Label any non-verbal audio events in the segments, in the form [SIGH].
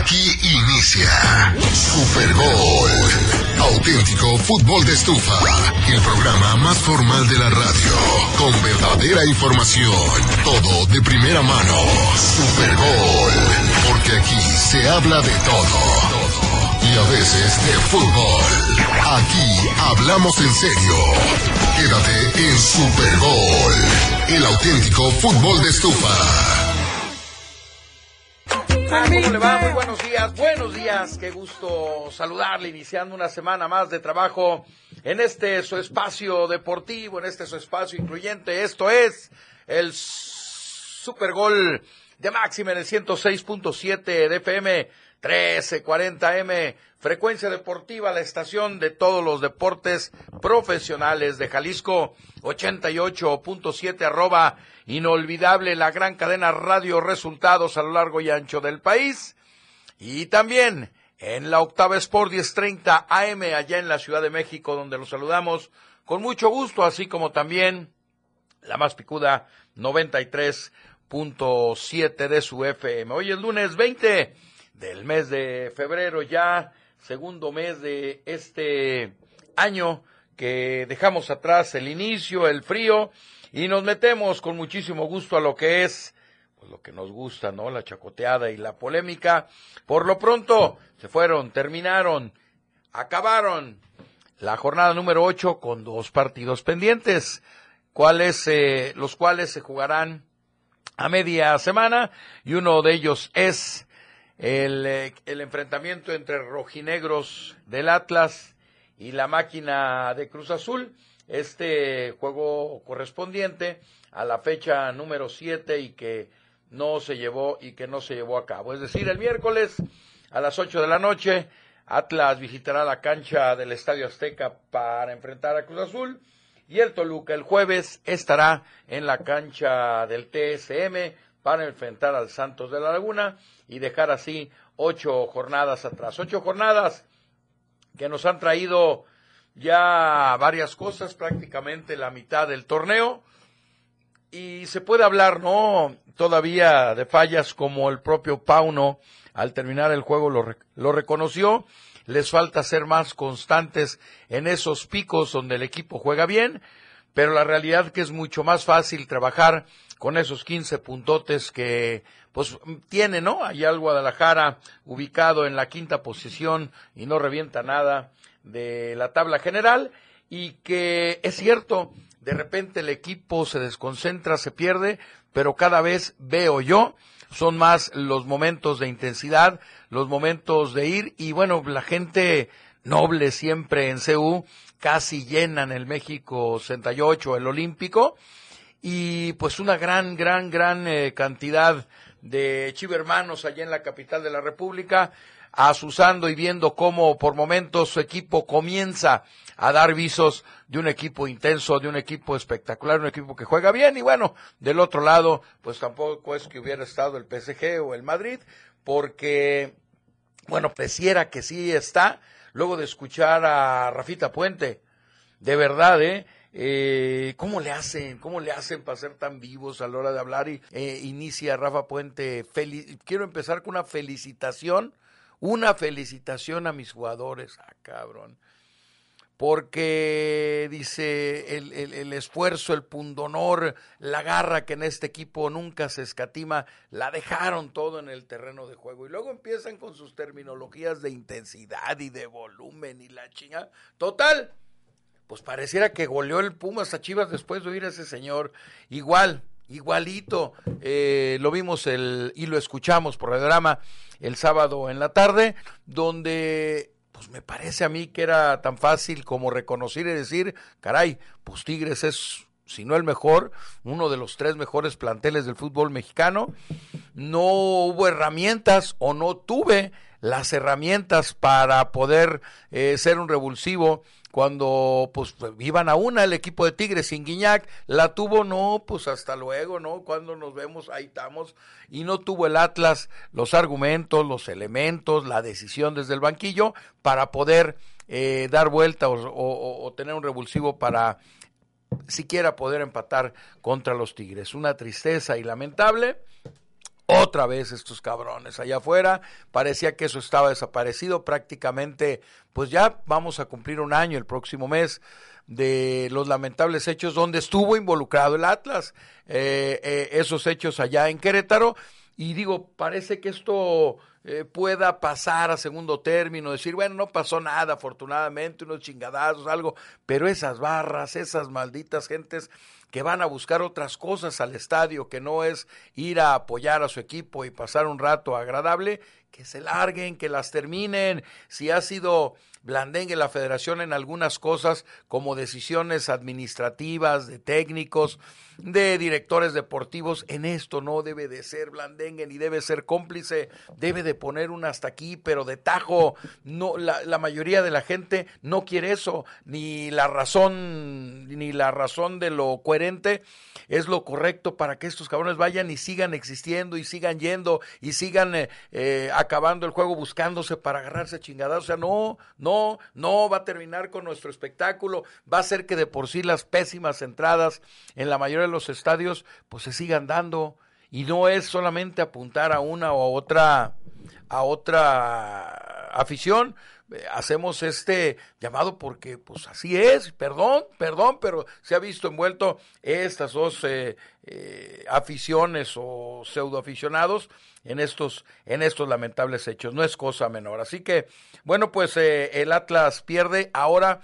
Aquí inicia Super Gol. Auténtico fútbol de estufa. El programa más formal de la radio. Con verdadera información. Todo de primera mano. Super Gol. Porque aquí se habla de todo. Y a veces de fútbol. Aquí hablamos en serio. Quédate en Super Gol. El auténtico fútbol de estufa. ¿Cómo le va? Muy buenos días, buenos días. Qué gusto saludarle, iniciando una semana más de trabajo en este su espacio deportivo, en este su espacio incluyente. Esto es el Super Gol de máxima en el 106.7 de FM, 1340M, frecuencia deportiva, la estación de todos los deportes profesionales de Jalisco, 88.7 arroba inolvidable la gran cadena Radio Resultados a lo largo y ancho del país. Y también en la octava Sport 1030 AM allá en la Ciudad de México, donde los saludamos con mucho gusto, así como también la más picuda 93.7 de su FM. Hoy es lunes 20 del mes de febrero, ya segundo mes de este año que dejamos atrás el inicio, el frío y nos metemos con muchísimo gusto a lo que es pues lo que nos gusta, ¿no? La chacoteada y la polémica. Por lo pronto se fueron, terminaron, acabaron la jornada número 8 con dos partidos pendientes, cuales, eh, los cuales se jugarán a media semana y uno de ellos es el, eh, el enfrentamiento entre rojinegros del Atlas y la máquina de Cruz Azul este juego correspondiente a la fecha número 7 y que no se llevó y que no se llevó a cabo. Es decir, el miércoles a las 8 de la noche Atlas visitará la cancha del Estadio Azteca para enfrentar a Cruz Azul y el Toluca el jueves estará en la cancha del TSM para enfrentar al Santos de la Laguna y dejar así ocho jornadas atrás. Ocho jornadas que nos han traído ya varias cosas, prácticamente la mitad del torneo. Y se puede hablar, ¿no? Todavía de fallas como el propio Pauno al terminar el juego lo, lo reconoció. Les falta ser más constantes en esos picos donde el equipo juega bien, pero la realidad que es mucho más fácil trabajar con esos 15 puntotes que pues tiene, ¿no? Allá el Guadalajara ubicado en la quinta posición y no revienta nada de la tabla general y que es cierto, de repente el equipo se desconcentra, se pierde, pero cada vez veo yo, son más los momentos de intensidad, los momentos de ir y bueno, la gente noble siempre en CU, casi llenan el México 68, el Olímpico, y pues una gran, gran, gran eh, cantidad de chivermanos allá en la capital de la República, asusando y viendo cómo por momentos su equipo comienza a dar visos de un equipo intenso, de un equipo espectacular, un equipo que juega bien y bueno, del otro lado, pues tampoco es que hubiera estado el PSG o el Madrid, porque, bueno, pareciera que sí está, luego de escuchar a Rafita Puente, de verdad, ¿eh? Eh, ¿Cómo le hacen? ¿Cómo le hacen para ser tan vivos a la hora de hablar? Y eh, inicia Rafa Puente. Quiero empezar con una felicitación una felicitación a mis jugadores, ah, cabrón. Porque dice el, el, esfuerzo, el pundonor, la garra que en este equipo nunca se escatima, la dejaron todo en el terreno de juego. Y luego empiezan con sus terminologías de intensidad y de volumen y la chinga. Total, pues pareciera que goleó el Pumas a Chivas después de oír a ese señor. Igual, igualito, eh, lo vimos el, y lo escuchamos por el drama el sábado en la tarde, donde pues me parece a mí que era tan fácil como reconocer y decir, caray, pues Tigres es si no el mejor, uno de los tres mejores planteles del fútbol mexicano. No hubo herramientas o no tuve las herramientas para poder eh, ser un revulsivo cuando pues iban a una el equipo de Tigres sin Guiñac, la tuvo, no, pues hasta luego, ¿no? Cuando nos vemos, ahí estamos, y no tuvo el Atlas los argumentos, los elementos, la decisión desde el banquillo para poder eh, dar vuelta o tener un revulsivo para siquiera poder empatar contra los Tigres. Una tristeza y lamentable. Otra vez estos cabrones allá afuera. Parecía que eso estaba desaparecido prácticamente. Pues ya vamos a cumplir un año el próximo mes de los lamentables hechos donde estuvo involucrado el Atlas. Eh, eh, esos hechos allá en Querétaro. Y digo, parece que esto eh, pueda pasar a segundo término, decir, bueno, no pasó nada, afortunadamente, unos chingadazos, algo, pero esas barras, esas malditas gentes que van a buscar otras cosas al estadio, que no es ir a apoyar a su equipo y pasar un rato agradable, que se larguen, que las terminen. Si ha sido blandengue la federación en algunas cosas como decisiones administrativas, de técnicos, de directores deportivos, en esto no debe de ser blandengue ni debe ser cómplice, debe de poner un hasta aquí, pero de tajo, no, la, la mayoría de la gente no quiere eso, ni la razón, ni la razón de lo coherente es lo correcto para que estos cabrones vayan y sigan existiendo y sigan yendo y sigan eh, eh, acabando el juego buscándose para agarrarse chingadas, o sea, no, no, no va a terminar con nuestro espectáculo, va a ser que de por sí las pésimas entradas en la mayoría de los estadios pues se sigan dando. Y no es solamente apuntar a una o a otra a otra afición eh, hacemos este llamado porque pues así es, perdón, perdón, pero se ha visto envuelto estas dos eh, eh, aficiones o pseudoaficionados en estos, en estos lamentables hechos, no es cosa menor. Así que, bueno, pues el Atlas pierde ahora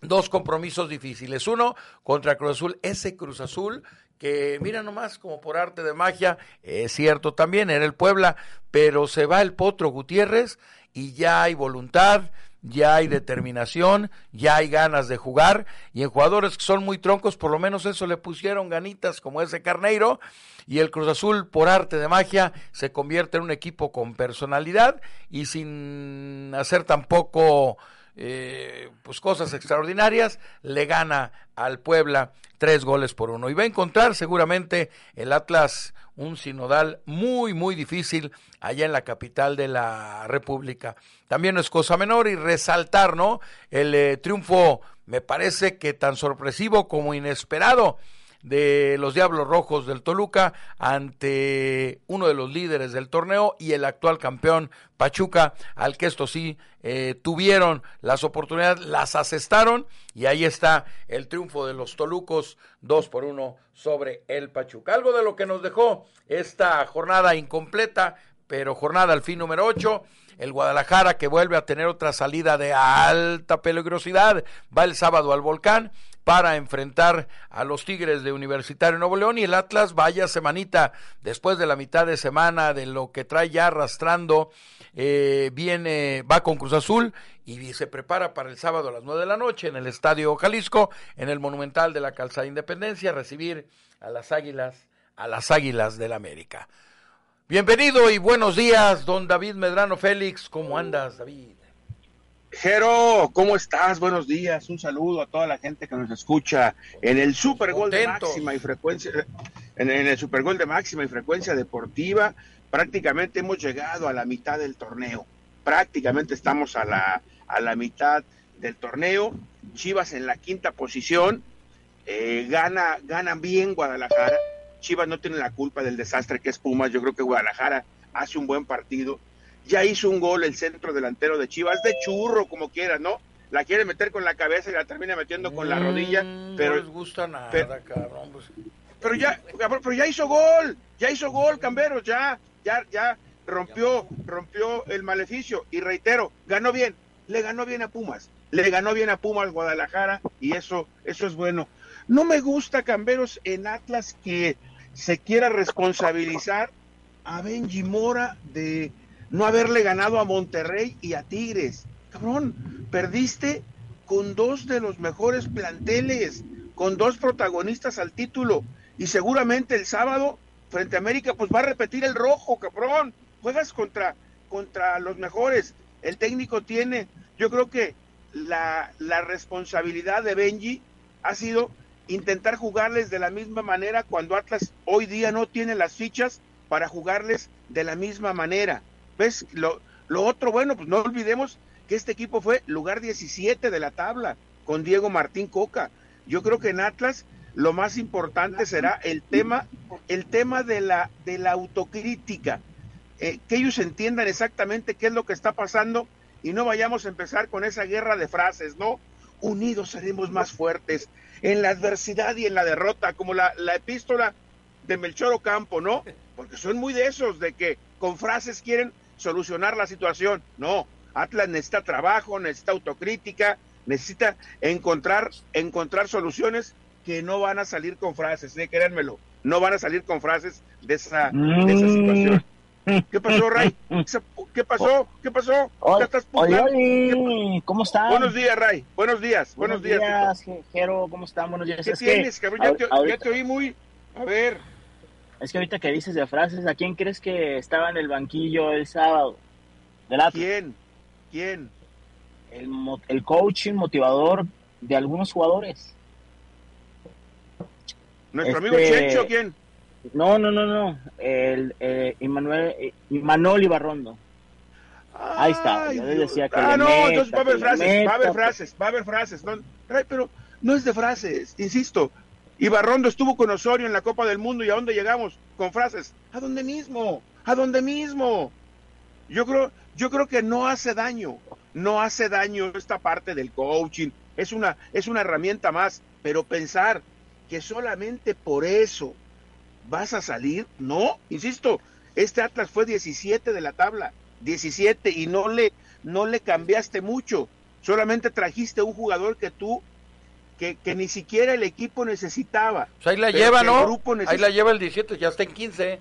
dos compromisos difíciles. Uno contra Cruz Azul, ese Cruz Azul que mira nomás como por arte de magia, es cierto también, era el Puebla, pero se va el Potro Gutiérrez y ya hay voluntad, ya hay determinación, ya hay ganas de jugar. Y en jugadores que son muy troncos, por lo menos eso le pusieron ganitas como ese Carneiro y el Cruz Azul por arte de magia se convierte en un equipo con personalidad y sin hacer tampoco eh, pues cosas extraordinarias, le gana al Puebla tres goles por uno. Y va a encontrar seguramente el Atlas un sinodal muy, muy difícil allá en la capital de la República. También no es cosa menor y resaltar, ¿no? El eh, triunfo me parece que tan sorpresivo como inesperado de los Diablos Rojos del Toluca ante uno de los líderes del torneo y el actual campeón Pachuca, al que esto sí eh, tuvieron las oportunidades, las asestaron y ahí está el triunfo de los Tolucos, dos por uno sobre el Pachuca. Algo de lo que nos dejó esta jornada incompleta, pero jornada al fin número ocho el Guadalajara que vuelve a tener otra salida de alta peligrosidad, va el sábado al volcán para enfrentar a los Tigres de Universitario Nuevo León y el Atlas vaya semanita después de la mitad de semana de lo que trae ya arrastrando eh, viene va con Cruz Azul y se prepara para el sábado a las nueve de la noche en el Estadio Jalisco en el Monumental de la Calzada Independencia recibir a las Águilas a las Águilas del América. Bienvenido y buenos días, don David Medrano Félix. ¿Cómo andas, David? Jero, ¿cómo estás? Buenos días. Un saludo a toda la gente que nos escucha en el Super Gol de máxima y frecuencia, en, el Super Gol de máxima y frecuencia deportiva. Prácticamente hemos llegado a la mitad del torneo. Prácticamente estamos a la, a la mitad del torneo. Chivas en la quinta posición. Eh, gana, ganan bien Guadalajara. Chivas no tiene la culpa del desastre que es Pumas. Yo creo que Guadalajara hace un buen partido ya hizo un gol el centro delantero de Chivas, de churro, como quieras, ¿no? La quiere meter con la cabeza y la termina metiendo con la mm, rodilla. Pero, no les gusta nada, cabrón. Pues. Pero ya, pero ya hizo gol, ya hizo gol, Camberos, ya, ya, ya rompió, rompió el maleficio. Y reitero, ganó bien, le ganó bien a Pumas, le ganó bien a Pumas Guadalajara y eso, eso es bueno. No me gusta, Camberos, en Atlas que se quiera responsabilizar a Benji Mora de no haberle ganado a Monterrey y a Tigres. Cabrón, perdiste con dos de los mejores planteles, con dos protagonistas al título y seguramente el sábado frente a América pues va a repetir el rojo, cabrón. Juegas contra contra los mejores. El técnico tiene, yo creo que la, la responsabilidad de Benji ha sido intentar jugarles de la misma manera cuando Atlas hoy día no tiene las fichas para jugarles de la misma manera. ¿Ves? Lo, lo otro, bueno, pues no olvidemos que este equipo fue lugar 17 de la tabla con Diego Martín Coca. Yo creo que en Atlas lo más importante será el tema, el tema de la, de la autocrítica, eh, que ellos entiendan exactamente qué es lo que está pasando y no vayamos a empezar con esa guerra de frases, ¿no? Unidos seremos más fuertes en la adversidad y en la derrota, como la, la epístola de Melchor Ocampo, ¿no? Porque son muy de esos, de que con frases quieren solucionar la situación. No, Atlas necesita trabajo, necesita autocrítica, necesita encontrar, encontrar soluciones que no van a salir con frases, ¿eh? créanmelo, no van a salir con frases de esa, de esa situación. ¿Qué pasó, Ray? [LAUGHS] ¿Qué pasó? ¿Qué pasó? ¿Ya estás oye, ¿cómo estás? Buenos días, Ray. Buenos días. Buenos, días, días Jero. ¿Cómo están? Buenos días. ¿Qué tienes, cabrón? Ya, te, ya te oí muy... A ver. Es que ahorita que dices de frases, ¿a quién crees que estaba en el banquillo el sábado? ¿De ¿Quién? ¿Quién? El, el coaching motivador de algunos jugadores. ¿Nuestro amigo este, Chencho quién? No, no, no, no. El eh, Immanuel, Imanol Ibarrondo. Ahí está. Yo les decía que. Ah, no, entonces va a haber frases, va a haber frases, va a haber frases. No, pero no es de frases, insisto. Ibarrondo estuvo con Osorio en la Copa del Mundo y a dónde llegamos con frases. ¿A dónde mismo? ¿A dónde mismo? Yo creo, yo creo que no hace daño, no hace daño esta parte del coaching. Es una, es una herramienta más, pero pensar que solamente por eso vas a salir, no, insisto, este Atlas fue 17 de la tabla, 17 y no le no le cambiaste mucho, solamente trajiste un jugador que tú que, que ni siquiera el equipo necesitaba. Pues ahí la lleva, ¿no? Ahí la lleva el 17, ya está en 15.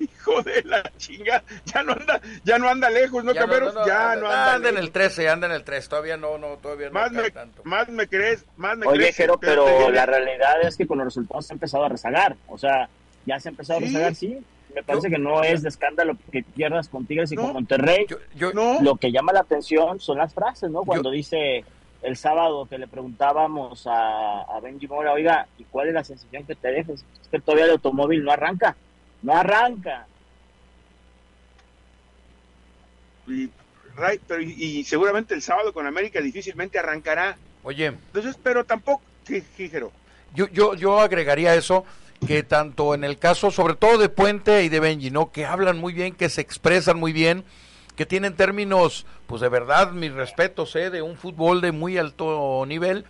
Hijo de la chinga, ya no anda, ya no anda lejos, ¿no, ya No, ya no anda. Anda en el 13, anda en el 3, todavía no, no, todavía no. Más, me, tanto. más me crees, más me Oye, crees. pero, la realidad es que con los resultados se ha empezado a rezagar, o sea, ya se ha empezado a rezagar, sí. Me parece que no es de escándalo que pierdas con Tigres y con Monterrey. Yo, Lo que llama la atención son las frases, ¿no? Cuando dice el sábado que le preguntábamos a, a Benji Mora, oiga, ¿y cuál es la sensación que te dejes? Es que todavía el automóvil no arranca no arranca. Y, pero, y, seguramente el sábado con América difícilmente arrancará. Oye. Entonces, pero tampoco, Jíjero. Yo, yo, yo agregaría eso, que tanto en el caso, sobre todo de Puente y de Benji, ¿no? Que hablan muy bien, que se expresan muy bien, que tienen términos, pues de verdad, mis respetos, ¿eh? De un fútbol de muy alto nivel,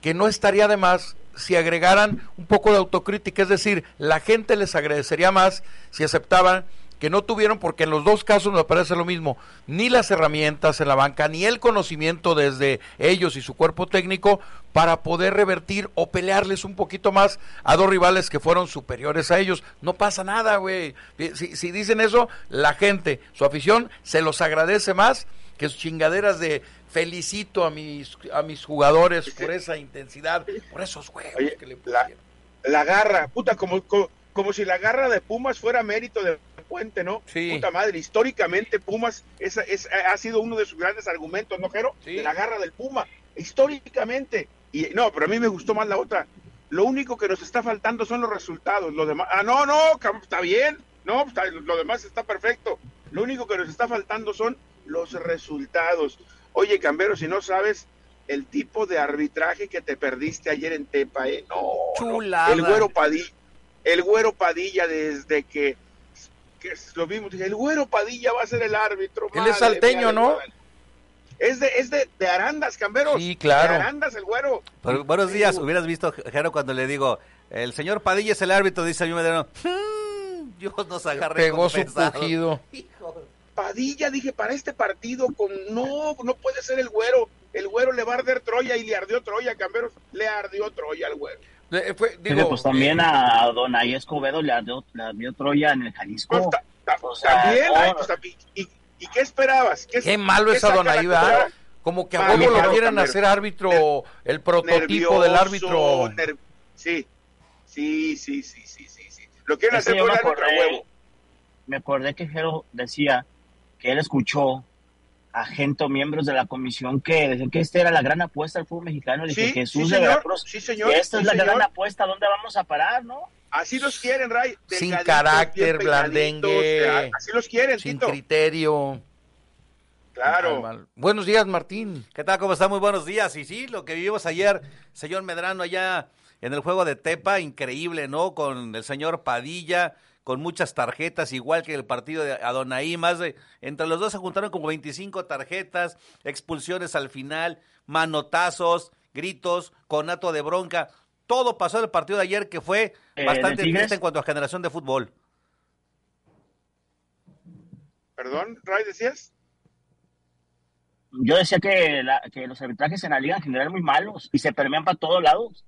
que no estaría de más si agregaran un poco de autocrítica, es decir, la gente les agradecería más si aceptaban que no tuvieron, porque en los dos casos me parece lo mismo, ni las herramientas en la banca, ni el conocimiento desde ellos y su cuerpo técnico para poder revertir o pelearles un poquito más a dos rivales que fueron superiores a ellos. No pasa nada, güey. Si, si dicen eso, la gente, su afición, se los agradece más que sus chingaderas de felicito a mis a mis jugadores por esa intensidad, por esos juegos que le la, la, garra, puta, como, como, si la garra de Pumas fuera mérito de Puente, ¿no? Sí. Puta madre, históricamente Pumas es, es, ha sido uno de sus grandes argumentos, ¿no, Jero? Sí. La garra del Puma, históricamente. Y no, pero a mí me gustó más la otra. Lo único que nos está faltando son los resultados. Los demás, ah, no, no, está bien. No, lo demás está perfecto. Lo único que nos está faltando son los resultados. Oye, Cambero, si no sabes el tipo de arbitraje que te perdiste ayer en Tepa, ¿eh? No, el güero Padilla, el güero Padilla desde que, lo vimos, el güero Padilla va a ser el árbitro. Él es salteño, ¿no? Es de, es de, de Arandas, Camberos. Sí, claro. De Arandas, el güero. buenos días, hubieras visto, Jero, cuando le digo, el señor Padilla es el árbitro, dice a mí Medero, Dios nos agarre Pegó su pujido. Padilla, dije, para este partido, con no, no puede ser el güero. El güero le va a arder Troya y le ardió Troya, Camberos, le ardió Troya al güero. Eh, pues también a Don Ahí Escobedo le ardió Troya en el Jalisco. Pues, también, y, ¿y, qué esperabas? ¿Qué, malo es a Don Ahí, Como que a huevo lo quieren hacer árbitro, el prototipo del árbitro. Sí, sí, sí, sí, sí, sí, Lo quieren hacer por árbitro a huevo. Me acordé que Jero decía que él escuchó a gente o miembros de la comisión que decían que esta era la gran apuesta del fútbol mexicano. Le dije, Jesús de Veracruz, sí, señor, esta es la gran apuesta, ¿dónde vamos a parar, no? Así los quieren, Ray. Sin carácter, blandengue. Así los quieren, Sin criterio. Claro. Buenos días, Martín. ¿Qué tal? ¿Cómo está? Muy buenos días. Y sí, lo que vivimos ayer, señor Medrano, allá en el juego de Tepa, increíble, ¿no? Con el señor Padilla, con muchas tarjetas, igual que el partido de Adonai, más de, entre los dos se juntaron como 25 tarjetas, expulsiones al final, manotazos, gritos, conato de bronca. Todo pasó en el partido de ayer que fue eh, bastante triste en cuanto a generación de fútbol. Perdón, Ray, decías yo decía que, los arbitrajes en la liga en general muy malos y se permean para todos lados.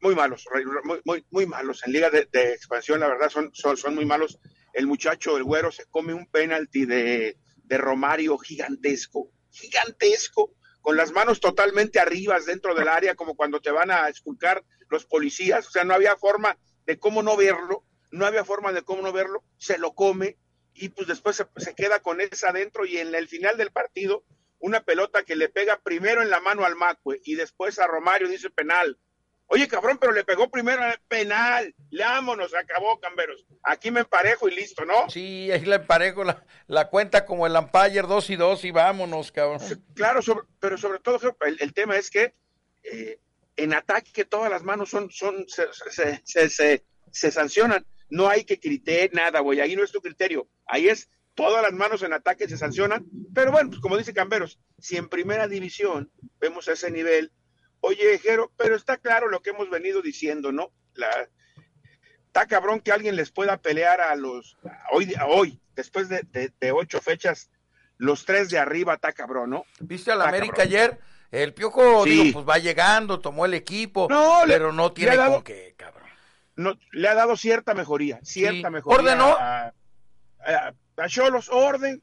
Muy malos, muy, muy, muy malos. En liga de, expansión, la verdad, son, son, son, muy malos. El muchacho, el güero, se come un penalti de, de Romario gigantesco, gigantesco, con las manos totalmente arriba dentro del área, como cuando te van a esculcar los policías. O sea, no había forma de cómo no verlo, no había forma de cómo no verlo. Se lo come y pues después se, se queda con esa adentro y en el final del partido una pelota que le pega primero en la mano al Macue y después a Romario dice penal. Oye, cabrón, pero le pegó primero al penal. Vámonos, acabó, Camberos. Aquí me emparejo y listo, ¿no? Sí, ahí la emparejo, la, la cuenta como el Empire dos y dos y vámonos, cabrón. Claro, pero sobre todo el, tema es que eh, en ataque todas las manos son, son se, se, se, se, sancionan. No hay que criterio, nada, güey. Ahí no es tu criterio. Ahí es todas las manos en ataque se sancionan, pero bueno, pues como dice Camberos, si en primera división vemos ese nivel, oye, Jero, pero está claro lo que hemos venido diciendo, ¿no? La, está cabrón que alguien les pueda pelear a los, hoy, hoy después de, ocho fechas, los tres de arriba, está cabrón, ¿no? ¿Viste a la América ayer? El Piojo, pues va llegando, tomó el equipo, no, pero no tiene con qué, cabrón. No, le ha dado cierta mejoría, cierta mejoría. Ordenó. A Cholos orden,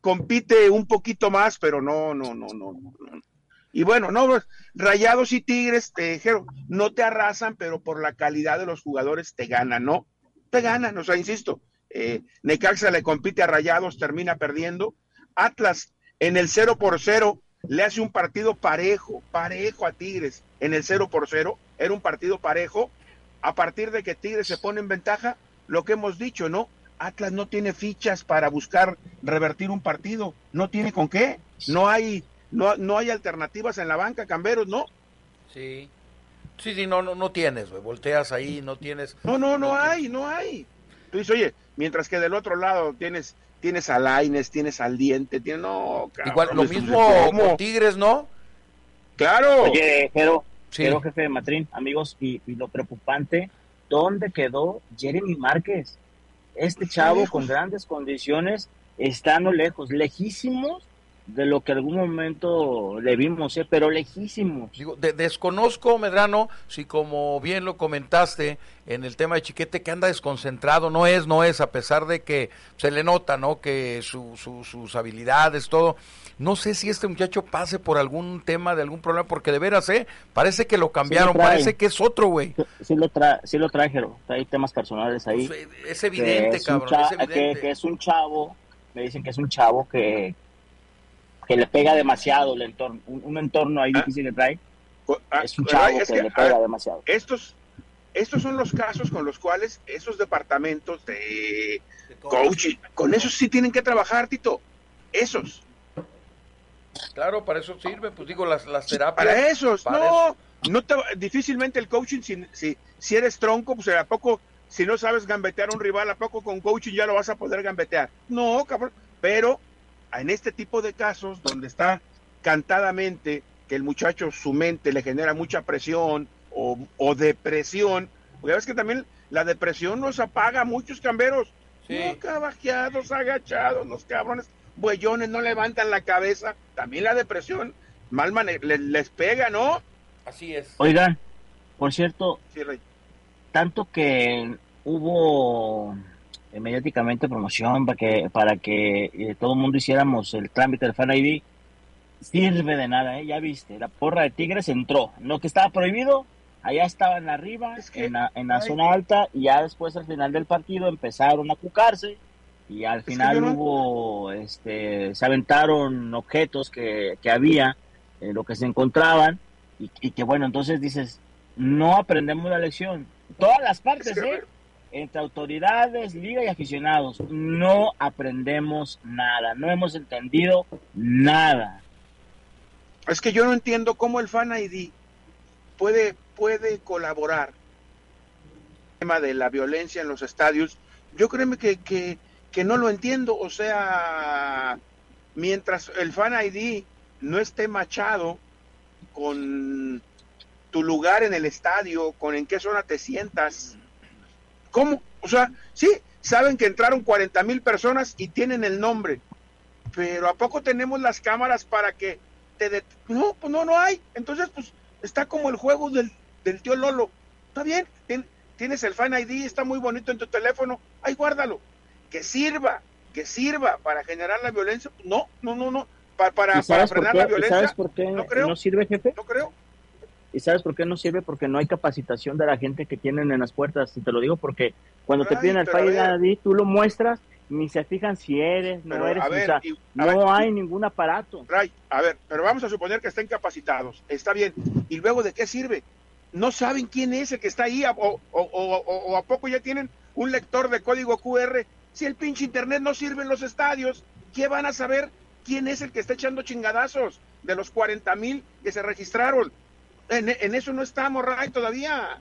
compite un poquito más, pero no, no, no, no, no. Y bueno, no, Rayados y Tigres, te no te arrasan, pero por la calidad de los jugadores te ganan, ¿no? Te ganan, o sea, insisto, eh, Necaxa le compite a Rayados, termina perdiendo. Atlas en el 0 por 0 le hace un partido parejo, parejo a Tigres en el 0 por 0, era un partido parejo. A partir de que Tigres se pone en ventaja, lo que hemos dicho, ¿no? Atlas no tiene fichas para buscar revertir un partido, no tiene con qué, no hay, no, no hay alternativas en la banca, Camberos, ¿no? Sí, sí, sí, no, no, no tienes, volteas ahí, no tienes. No, no, no, hay, no hay. Tú dices, oye, mientras que del otro lado tienes, tienes a Laines, tienes al Diente, tienes, no, Igual, lo mismo con Tigres, ¿no? Claro. Oye, pero, pero jefe de Matrín, amigos, y, y lo preocupante, ¿dónde quedó Jeremy Márquez? Este chavo con grandes condiciones, estando lejos, lejísimos de lo que algún momento le vimos, ¿eh? pero lejísimos. Digo, desconozco, Medrano, si como bien lo comentaste en el tema de Chiquete, que anda desconcentrado, no es, no es, a pesar de que se le nota, ¿no? Que su, sus habilidades, todo. No sé si este muchacho pase por algún tema de algún problema, porque de veras, ¿eh? Parece que lo cambiaron, parece que es otro, güey. Sí, lo, trae, sí lo trajeron, hay temas personales ahí. Pues, es evidente, cabrón, es evidente. que es un chavo, me dicen que es un chavo que que le pega demasiado el entorno, un, entorno ahí ah. difícil de traer. Ah, es un chavo que, le pega demasiado. Estos, estos son los casos con los cuales esos departamentos de, coaching, con esos sí tienen que trabajar, Tito. Esos. Claro, para eso sirve, pues digo, las, las terapias. Para esos, no. no difícilmente el coaching, si, si, si eres tronco, pues a poco, si no sabes gambetear a un rival, a poco con coaching ya lo vas a poder gambetear. No, cabrón. Pero en este tipo de casos donde está cantadamente que el muchacho su mente le genera mucha presión o, depresión, porque ves que también la depresión nos apaga a muchos camberos, sí. no cabajeados, agachados, los cabrones, buellones no levantan la cabeza, también la depresión mal les, pega, ¿no? Así es. Oigan, por cierto, tanto que hubo mediáticamente promoción para que para que eh, todo el mundo hiciéramos el trámite del Fan ID. sirve de nada, ¿eh? ya viste, la porra de Tigres entró. Lo que estaba prohibido, allá estaban arriba, en la, en la zona alta, y ya después al final del partido empezaron a cucarse, y al final hubo, este, se aventaron objetos que, que había, en lo que se encontraban, y, y, que bueno, entonces dices, no aprendemos la lección. Todas las partes, ¿eh? Entre autoridades, liga y aficionados, no aprendemos nada, no hemos entendido nada. Es que yo no entiendo cómo el Fan ID puede, puede colaborar el tema de la violencia en los estadios. Yo créeme que, que, que no lo entiendo, o sea, mientras el Fan ID no esté machado con tu lugar en el estadio, con en qué zona te sientas, ¿Cómo? O sea, sí, saben que entraron 40 mil personas y tienen el nombre, pero ¿a poco tenemos las cámaras para que te... No, pues no, no hay. Entonces, pues está como el juego del, del tío Lolo. Está bien, tienes el Fan ID, está muy bonito en tu teléfono, ahí guárdalo. Que sirva, que sirva para generar la violencia. No, no, no, no. Para, para, frenar la violencia. ¿Sabes por qué no, creo, no sirve, jefe? No creo. ¿Y sabes por qué no sirve? Porque no hay capacitación de la gente que tienen en las puertas. Y te lo digo porque cuando te piden el Face ID, tú lo muestras, ni se fijan si eres, no eres. no hay ningún aparato. Ray, a ver, pero vamos a suponer que estén capacitados. Está bien. ¿Y luego de qué sirve? No saben quién es el que está ahí, o, o, o a poco ya tienen un lector de código QR. Si el pinche internet no sirve en los estadios, ¿qué van a saber quién es el que está echando chingadazos de los 40 mil que se registraron? En, eso no estamos, Ray, todavía.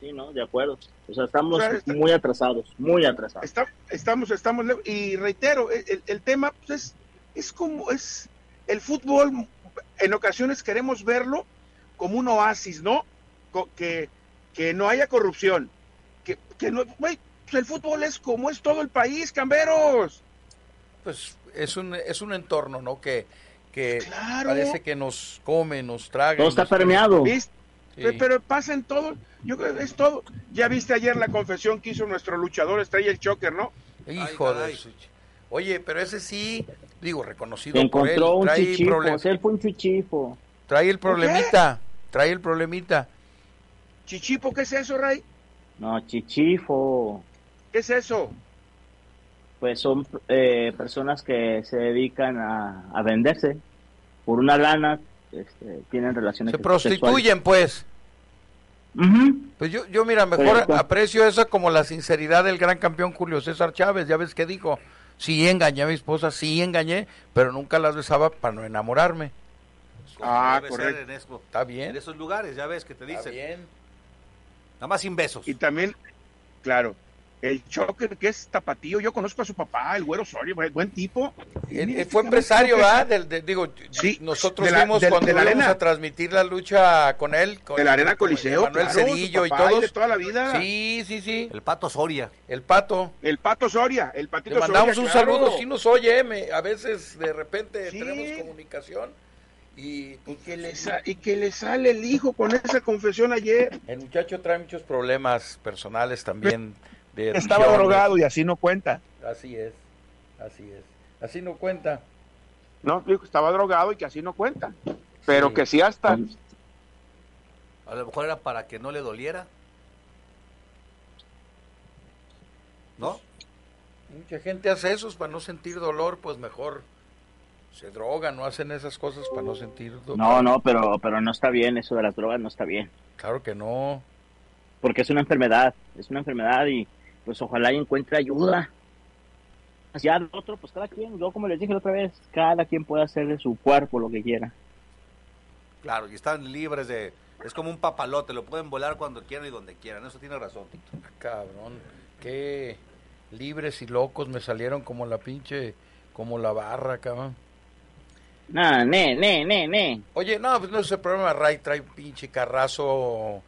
Sí, no, de acuerdo. O sea, estamos muy atrasados, muy atrasados. estamos, estamos, y reitero, el, el, tema pues, es, es como, es el fútbol, en ocasiones queremos verlo como un oasis, ¿no? Que, que no haya corrupción, que, que no, pues el fútbol es como es todo el país, camberos. Pues es un, es un entorno, ¿no? Que, que parece que nos come, nos traga. Todo está permeado. Pero pasa en todo, yo creo que es todo. Ya viste ayer la confesión que hizo nuestro luchador Estrella el Choker, ¿no? Hijo de su... Oye, pero ese sí, digo, reconocido encontró por él. Trae un chichifo, él fue un chichifo. Trae el problemita, trae el problemita. ¿Chichipo qué es eso, Ray? No, chichifo. ¿Qué es eso? Pues son eh, personas que se dedican a, a venderse por una lana este, tienen relaciones Se prostituyen, pues. Pues yo, yo mira, mejor aprecio eso como la sinceridad del gran campeón Julio César Chávez. Ya ves que dijo, sí engañé a mi esposa, sí engañé, pero nunca las besaba para no enamorarme. Ah, correcto. Está bien. En esos lugares, ya ves que te dicen. Está bien. Nada más sin besos. Y también, claro, el Choker, que es tapatío, yo conozco a su papá, el güero Soria, buen tipo. fue empresario, ¿verdad? digo, sí, nosotros fuimos cuando la íbamos a transmitir la lucha con él. Con, de la Arena Coliseo. Manuel Cedillo y todos. De toda la vida. Sí, sí, sí. El Pato Soria. El Pato. El Pato Soria, el Patito Le mandamos un saludo, sí nos oye, a veces de repente tenemos comunicación. Y, que le y que le sale el hijo con esa confesión ayer. El muchacho trae muchos problemas personales también. Estaba drogado y así no cuenta. Así es, así es. Así no cuenta. No, dijo estaba drogado y que así no cuenta. Pero que sí hasta. A lo mejor era para que no le doliera. ¿No? Mucha gente hace eso para no sentir dolor, pues mejor se drogan, no hacen esas cosas para no sentir dolor. No, no, pero, pero no está bien, eso de las drogas no está bien. Claro que no. Porque es una enfermedad, es una enfermedad y pues ojalá y encuentre ayuda. Hacia el otro, pues cada quien, yo como les dije la otra vez, cada quien puede hacer de su cuerpo lo que quiera. Claro, y están libres de... Es como un papalote, lo pueden volar cuando quieran y donde quieran, eso tiene razón, Tito. Ah, cabrón, qué libres y locos me salieron como la pinche, como la barra, cabrón. Nah, ne, ne, ne, ne. Oye, no, pues no es el problema, Ray trae un pinche carrazo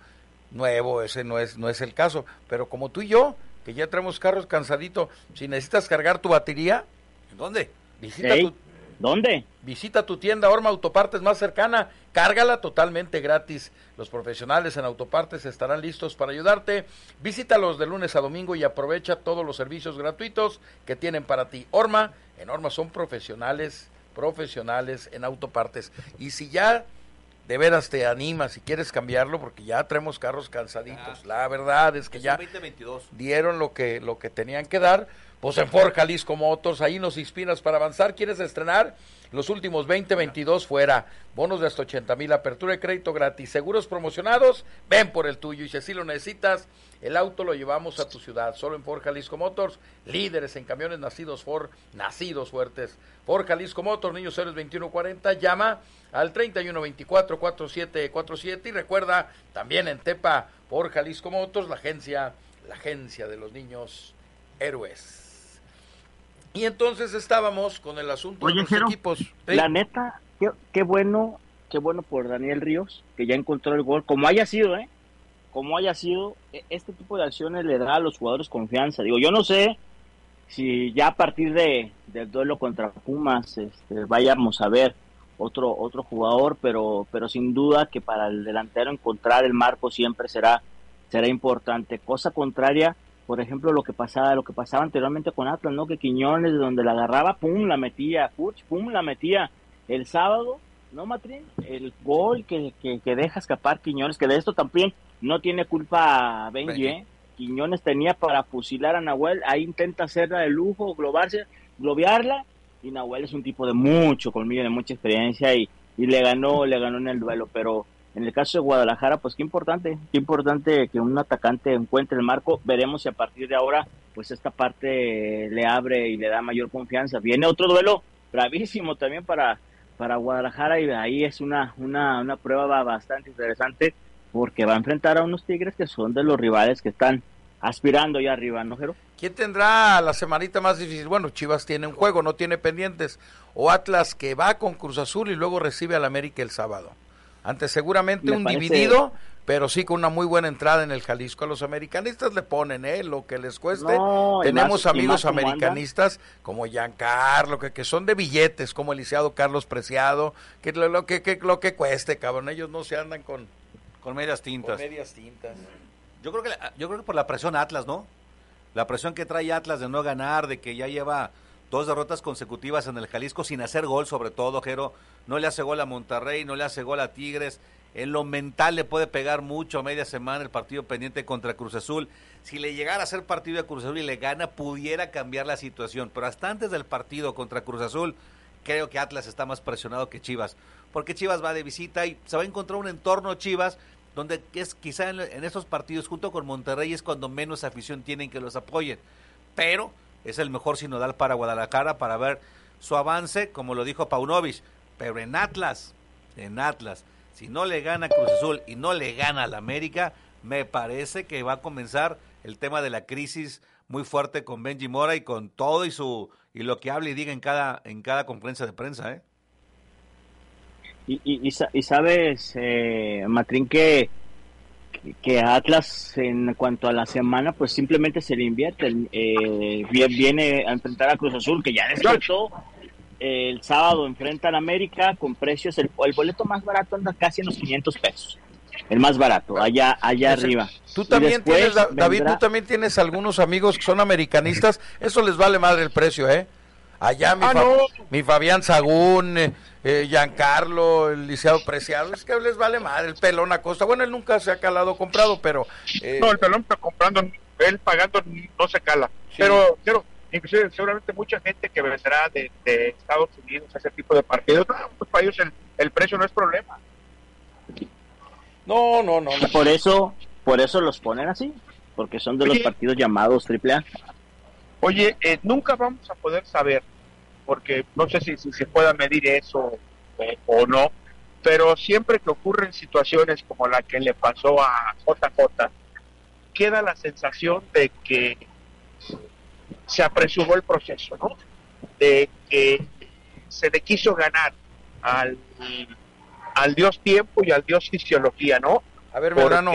nuevo, ese no es, no es el caso, pero como tú y yo, que ya traemos carros cansadito. Si necesitas cargar tu batería, ¿en dónde? Visita tu, ¿Dónde? Visita tu tienda Orma Autopartes más cercana, cárgala totalmente gratis. Los profesionales en Autopartes estarán listos para ayudarte. Visítalos de lunes a domingo y aprovecha todos los servicios gratuitos que tienen para ti. Orma, en Orma son profesionales profesionales en autopartes. Y si ya de veras te animas si quieres cambiarlo, porque ya traemos carros cansaditos. La verdad es que ya dieron lo que, lo que tenían que dar. Pues en Ford Jalisco Motors, ahí nos inspiras para avanzar. ¿Quieres estrenar? Los últimos 20, 22 fuera. Bonos de hasta 80 mil, apertura de crédito gratis, seguros promocionados. Ven por el tuyo. Y si así lo necesitas, el auto lo llevamos a tu ciudad. Solo en Ford Jalisco Motors, líderes en camiones nacidos Ford, nacidos fuertes. Ford Jalisco Motors, niños héroes 2140. Llama al 3124 4747 y recuerda también en Tepa por Jalisco Motors, la agencia, la agencia de los niños héroes. Y entonces estábamos con el asunto de los equipos. La neta, qué, bueno, qué bueno por Daniel Ríos, que ya encontró el gol, como haya sido, ¿eh? Como haya sido, e, este tipo de acciones le da a los jugadores confianza. Digo, yo no sé si ya a partir de, del duelo contra Pumas este, vayamos a ver otro otro jugador, pero pero sin duda que para el delantero encontrar el marco siempre será será importante. Cosa contraria, por ejemplo, lo que pasaba lo que pasaba anteriormente con Atlas, ¿no? Que Quiñones donde la agarraba, pum, la metía, pum, la metía. El sábado, ¿no, Matrín? El gol que, que, deja escapar Quiñones, que de esto también no tiene culpa Benji, ¿eh? Quiñones tenía para fusilar a Nahuel, ahí intenta hacerla de lujo, globarse, globearla y Nahuel es un tipo de mucho colmillo, de mucha experiencia y, y le ganó, le ganó en el duelo, pero en el caso de Guadalajara, pues qué importante, qué importante que un atacante encuentre el marco. Veremos si a partir de ahora, pues esta parte le abre y le da mayor confianza. Viene otro duelo bravísimo también para, para Guadalajara y ahí es una, una, una prueba bastante interesante porque va a enfrentar a unos Tigres que son de los rivales que están aspirando ya arriba, ¿no, Jero? ¿Quién tendrá la semanita más difícil? Bueno, Chivas tiene un juego, no tiene pendientes. O Atlas que va con Cruz Azul y luego recibe al América el sábado. Antes seguramente un dividido, pero sí con una muy buena entrada en el Jalisco. A los americanistas le ponen, ¿eh? Lo que les cueste. Tenemos amigos americanistas como Giancarlo, que, que son de billetes, como el liceado Carlos Preciado, que lo, que, que, lo que cueste, cabrón. Ellos no se andan con... Con medias tintas. Con medias tintas. Yo creo que yo creo que por la presión Atlas, ¿no? La presión que trae Atlas de no ganar, de que ya lleva dos derrotas consecutivas en el Jalisco sin hacer gol, sobre todo, Jero. No le hace gol a Monterrey, no le hace gol a Tigres. En lo mental le puede pegar mucho a media semana el partido pendiente contra Cruz Azul. Si le llegara a hacer partido de Cruz Azul y le gana, pudiera cambiar la situación. Pero hasta antes del partido contra Cruz Azul, creo que Atlas está más presionado que Chivas. Porque Chivas va de visita y se va a encontrar un entorno Chivas donde es quizá en, estos partidos junto con Monterrey es cuando menos afición tienen que los apoyen. Pero es el mejor sinodal para Guadalajara para ver su avance, como lo dijo Paunovic. Pero en Atlas, en Atlas, si no le gana Cruz Azul y no le gana al América, me parece que va a comenzar el tema de la crisis muy fuerte con Benji Mora y con todo y su y lo que habla y diga en cada en cada conferencia de prensa, ¿eh? Y, y, sabes, eh, Matrín, que, que Atlas en cuanto a la semana, pues simplemente se le invierte. Eh, viene a enfrentar a Cruz Azul, que ya despertó. El sábado enfrenta a América con precios, el, boleto más barato anda casi en los 500 pesos. El más barato, allá allá arriba. Tú también tienes, David, tú también tienes algunos amigos que son americanistas. [LAUGHS] Eso les vale madre el precio, ¿eh? Allá mi, ah, mi Fabián Sagún, eh, eh, Giancarlo, el Liceo Preciado, es que les vale madre, el pelón Acosta, bueno, él nunca se ha calado comprado, pero... Eh, no, el pelón está comprando, él pagando no se cala, pero, pero inclusive seguramente mucha gente que vendrá de, Estados Unidos a ese tipo de partidos, pues para ellos el, precio no es problema. No, no, no, Por eso, por eso los ponen así, porque son de los partidos llamados AAA. Oye, eh, nunca vamos a poder saber, porque no sé si, se pueda medir eso o no, pero siempre que ocurren situaciones como la que le pasó a JJ, queda la sensación de que se apresuró el proceso, ¿no? De que se le quiso ganar al, al dios tiempo y al dios fisiología, ¿no? A ver, Medrano,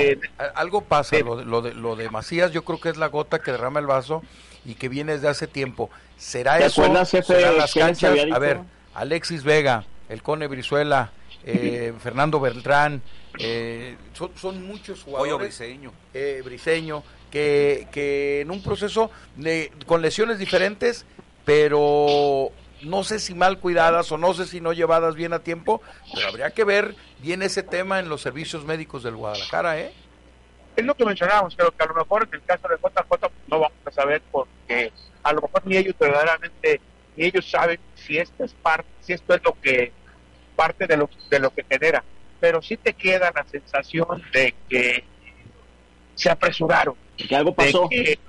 algo pasa, lo, lo, de, lo de Macías yo creo que es la gota que derrama el vaso y que viene desde hace tiempo. ¿Será eso? ¿Serán las canchas? A ver, Alexis Vega, el Cone Brizuela, eh, [LAUGHS] Fernando Beltrán, eh, son, muchos jugadores. Briseño. Eh, Briseño, que, que en un proceso de, con lesiones diferentes, pero no sé si mal cuidadas o no sé si no llevadas bien a tiempo, pero habría que ver bien ese tema en los servicios médicos del Guadalajara, ¿eh? Es lo que mencionábamos, creo que a lo mejor en el caso de JJ no vamos a saber porque a lo mejor ni ellos verdaderamente, ni ellos saben si esto es parte, si esto es lo que parte de lo, de lo que genera, pero sí te queda la sensación de que se apresuraron, que algo pasó, de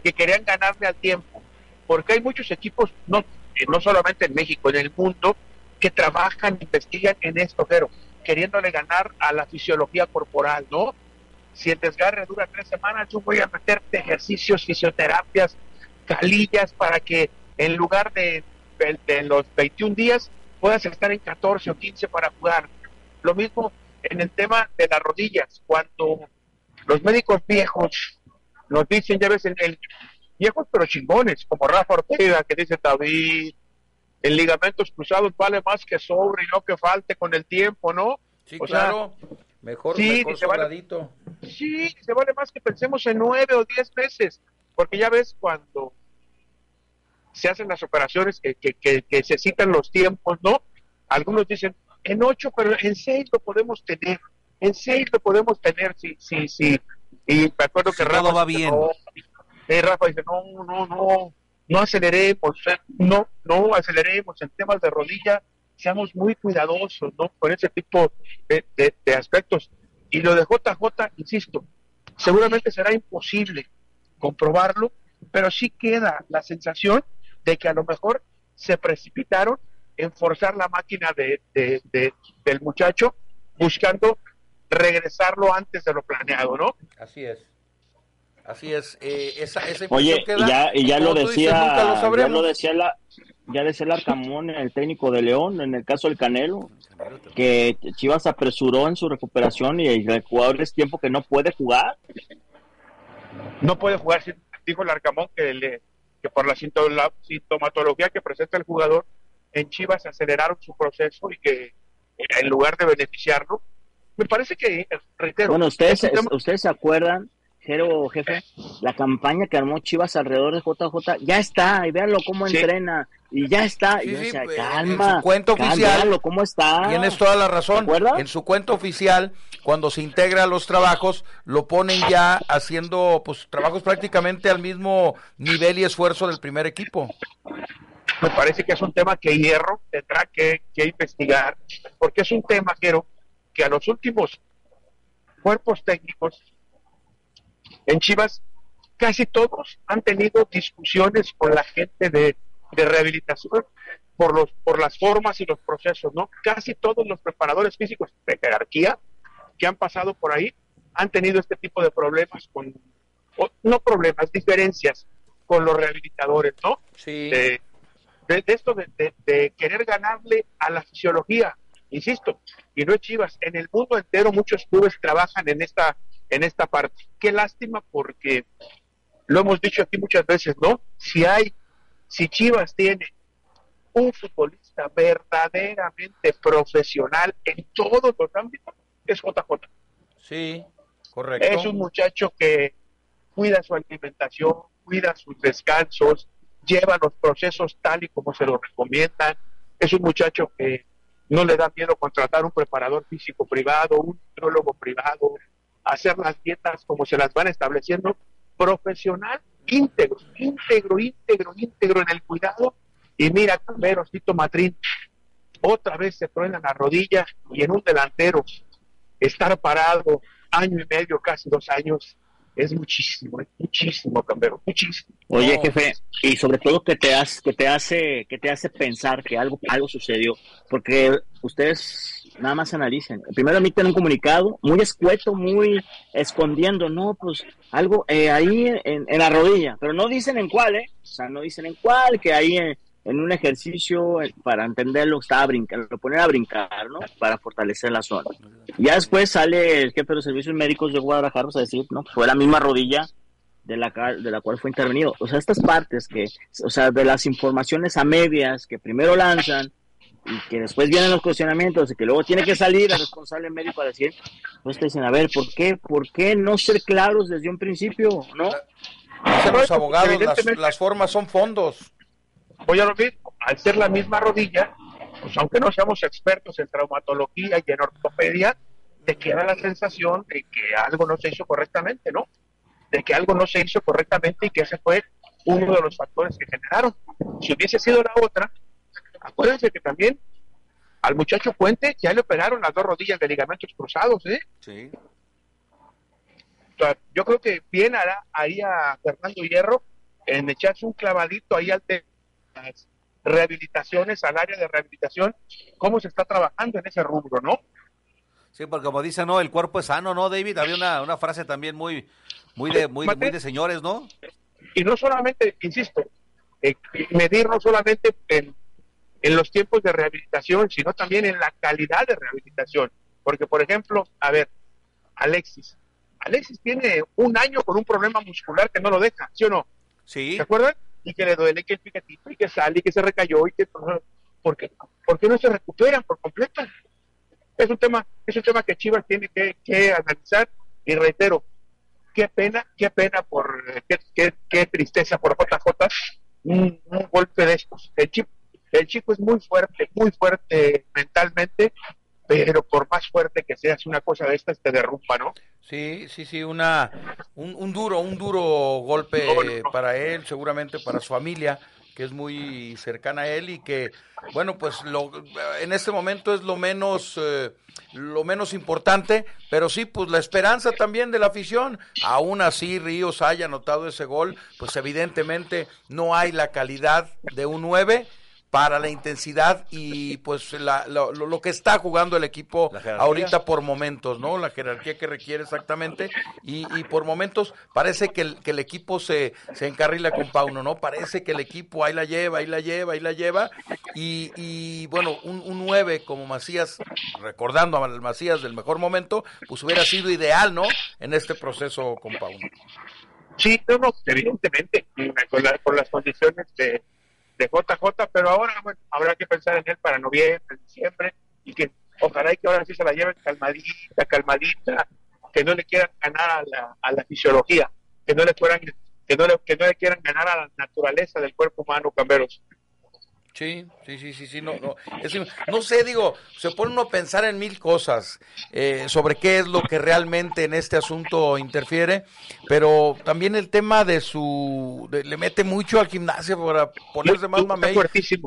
que, querían ganarle al tiempo, porque hay muchos equipos, no, no solamente en México, en el mundo, que trabajan, investigan en esto, pero queriéndole ganar a la fisiología corporal, ¿no? Si el desgarre dura tres semanas, yo voy a meterte ejercicios, fisioterapias, calillas, para que en lugar de, de, los 21 días puedas estar en 14 o 15 para jugar. Lo mismo en el tema de las rodillas, cuando los médicos viejos nos dicen, ya ves, el, el viejos pero chingones, como Rafa Ortega, que dice David, el ligamentos cruzados vale más que sobre y no que falte con el tiempo, ¿no? Sí, claro. mejor, sí, mejor se vale, sí, se vale más que pensemos en nueve o diez meses, porque ya ves cuando se hacen las operaciones que, que, que, que se citan los tiempos, ¿no? Algunos dicen en ocho, pero en seis lo podemos tener en seis lo podemos tener, sí, sí, sí. Y me acuerdo que Rafa va bien. No, Rafa dice, no, no, no, no aceleremos, no, no aceleremos en temas de rodilla, seamos muy cuidadosos, ¿no? Con ese tipo de, de aspectos. Y lo de JJ, insisto, seguramente será imposible comprobarlo, pero sí queda la sensación de que a lo mejor se precipitaron en forzar la máquina de, de, de, del muchacho buscando regresarlo antes de lo planeado, ¿no? Así es. Así es. Eh, esa, Oye, ya, y ya lo decía, ya lo decía la, ya decía el Arcamón, el técnico de León, en el caso del Canelo, que Chivas apresuró en su recuperación y el jugador es tiempo que no puede jugar. No puede jugar, dijo el Arcamón que, le, que por la sintomatología que presenta el jugador, en Chivas aceleraron su proceso y que en lugar de beneficiarlo, me parece que, reitero. Bueno, ustedes, ustedes se acuerdan, Jero, jefe, la campaña que armó Chivas alrededor de JJ, ya está, y véanlo cómo entrena, y ya está. y sí, pues, calma, en su cuento oficial, ¿cómo está? Tienes toda la razón. En su cuento oficial, cuando se integra a los trabajos, lo ponen ya haciendo pues trabajos prácticamente al mismo nivel y esfuerzo del primer equipo. Me parece que es un tema que Hierro tendrá que, que investigar, porque es un tema, Jero, que a los últimos cuerpos técnicos en Chivas, casi todos han tenido discusiones con la gente de, rehabilitación por, los, por las formas y los procesos, ¿no? Casi todos los preparadores físicos de jerarquía que han pasado por ahí han tenido este tipo de problemas con, no problemas, diferencias con los rehabilitadores, ¿no? Sí. De, esto de, de, querer ganarle a la fisiología, insisto, y no es Chivas, en el mundo entero muchos clubes trabajan en esta, en esta parte. Qué lástima porque lo hemos dicho aquí muchas veces, ¿no? Si hay, si Chivas tiene un futbolista verdaderamente profesional en todos los ámbitos, es JJ. Sí, correcto. Es un muchacho que cuida su alimentación, cuida sus descansos, lleva los procesos tal y como se lo recomiendan. Es un muchacho que no le da miedo contratar un preparador físico privado, un nutriólogo privado, hacer las dietas como se las van estableciendo, profesional íntegro, íntegro, íntegro, íntegro en el cuidado. Y mira, Camerosito Matrín, otra vez se truena la rodilla y en un delantero estar parado año y medio, casi dos años, es muchísimo, es muchísimo, Cambero, muchísimo. Oye, jefe, y sobre todo que te hace, que te hace, que te hace pensar que algo, algo sucedió, porque ustedes nada más analicen. Primero emiten un comunicado muy escueto, muy escondiendo, no, pues algo eh, ahí en, en, la rodilla, pero no dicen en cuál, ¿eh? O sea, no dicen en cuál, que ahí en, en un ejercicio, eh, para entenderlo, estaba a brincar, lo ponen a brincar, ¿no? Para fortalecer la zona. Ya después sale el jefe de los servicios médicos de Guadalajara a decir, no, fue la misma rodilla de la, de la cual fue intervenido. O sea, estas partes que, o sea, de las informaciones a medias que primero lanzan y que después vienen los cuestionamientos y que luego tiene que salir el responsable médico a decir, pues te dicen, a ver, ¿por qué, por qué no ser claros desde un principio, no? Dicen los abogados, las, las formas son fondos. Voy a lo mismo, al ser la misma rodilla, pues aunque no seamos expertos en traumatología y en ortopedia, te queda la sensación de que algo no se hizo correctamente, ¿no? De que algo no se hizo correctamente y que ese fue uno de los factores que generaron. Si hubiese sido la otra, acuérdense que también al muchacho Puente ya le operaron las dos rodillas de ligamentos cruzados, ¿eh? Sí. yo creo que bien hará ahí a Fernando Hierro en echarse un clavadito ahí al de las rehabilitaciones, al área de rehabilitación, cómo se está trabajando en ese rubro, ¿no? Sí, porque como dice, no, el cuerpo es sano, ¿no, David? Había una, una frase también muy, muy de, muy, muy de señores, ¿no? Y no solamente, insisto, eh, medir no solamente en, en los tiempos de rehabilitación, sino también en la calidad de rehabilitación. Porque, por ejemplo, a ver, Alexis. Alexis tiene un año con un problema muscular que no lo deja, ¿sí o no? Sí. ¿Se acuerdan? Y que le duele, que el picatito, y que sale, y que se recayó, y que... ¿Por qué, ¿Por qué no se recuperan por completo? Es un tema, es un tema que Chivas tiene que, analizar, y reitero, qué pena, qué pena por, qué, qué, tristeza por JJ, un, un, golpe de estos. El, chip, el chico es muy fuerte, muy fuerte mentalmente, pero por más fuerte que seas, una cosa de estas te derrumba, ¿no? Sí, sí, sí, una, un, duro, un duro golpe para él, seguramente para su familia, que es muy cercana a él y que, bueno, pues lo, en este momento es lo menos, eh, lo menos importante, pero sí, pues la esperanza también de la afición. Aún así, Ríos haya anotado ese gol, pues evidentemente no hay la calidad de un 9 para la intensidad y pues lo, que está jugando el equipo ahorita por momentos, ¿no? La jerarquía que requiere exactamente y, por momentos parece que el, que el equipo se, se encarrila con Pauno, ¿no? Parece que el equipo ahí la lleva, ahí la lleva, ahí la lleva y, y bueno, un, un 9 como Macías, recordando a Macías del mejor momento, pues hubiera sido ideal, ¿no? En este proceso con Pauno. Sí, no, evidentemente, con las condiciones de de JJ, pero ahora bueno, habrá que pensar en él para noviembre, diciembre, y que ojalá y que ahora sí se la lleven calmadita, calmadita, que no le quieran ganar a la, a la fisiología, que no le quieran, que no le, que no le quieran ganar a la naturaleza del cuerpo humano, Camberos. Sí, sí, sí, sí, sí, no, no, no sé, digo, se pone uno a pensar en mil cosas eh, sobre qué es lo que realmente en este asunto interfiere, pero también el tema de su, le mete mucho al gimnasio para ponerse más mamey.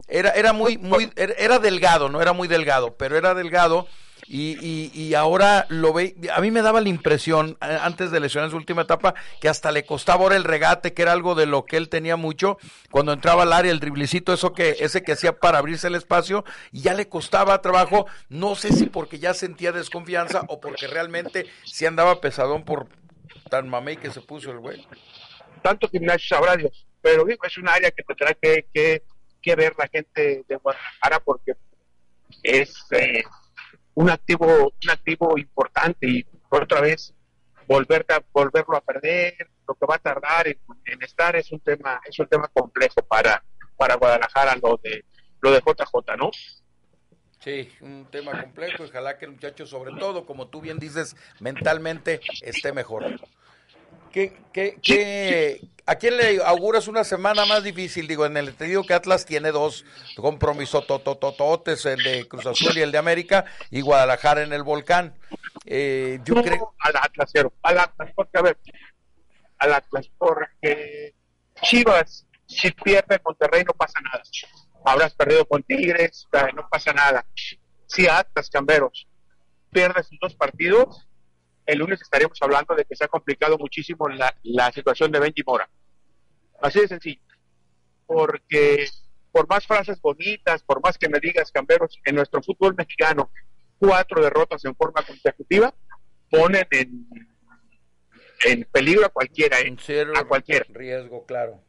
Era, era muy, muy, era delgado, no era muy delgado, pero era delgado y, y, ahora lo ve, a mí me daba la impresión, antes de lesionar su última etapa, que hasta le costaba ahora el regate, que era algo de lo que él tenía mucho, cuando entraba al área, el driblicito, eso que, ese que hacía para abrirse el espacio, y ya le costaba trabajo, no sé si porque ya sentía desconfianza o porque realmente sí andaba pesadón por tan mamey que se puso el güey. Tanto gimnasio sabrá Dios, pero es un área que tendrá que, que, que ver la gente de Guadalajara porque es... Eh, un activo, un activo importante y por otra vez volver a, volverlo a perder, lo que va a tardar en, estar es un tema, es un tema complejo para, para Guadalajara lo de lo de JJ, ¿no? Sí, un tema complejo. Ojalá que el muchacho, sobre todo, como tú bien dices, mentalmente esté mejor. ¿Qué, qué, qué, ¿A quién le auguras una semana más difícil? Digo, en el te digo que Atlas tiene dos compromisos tototototes, el de Cruz Azul y el de América, y Guadalajara en el Volcán. Eh, yo creo... Al Atlas, al Atlas, porque a ver, al Atlas, porque Chivas, si pierde Monterrey no pasa nada. Habrás perdido con Tigres, no pasa nada. Si Atlas, Camberos, pierde sus dos partidos, el lunes estaremos hablando de que se ha complicado muchísimo la, situación de Benji Mora. Así de sencillo. Porque por más frases bonitas, por más que me digas, Camberos, en nuestro fútbol mexicano, cuatro derrotas en forma consecutiva ponen en, en peligro a cualquiera, en cero a cualquiera. riesgo, claro.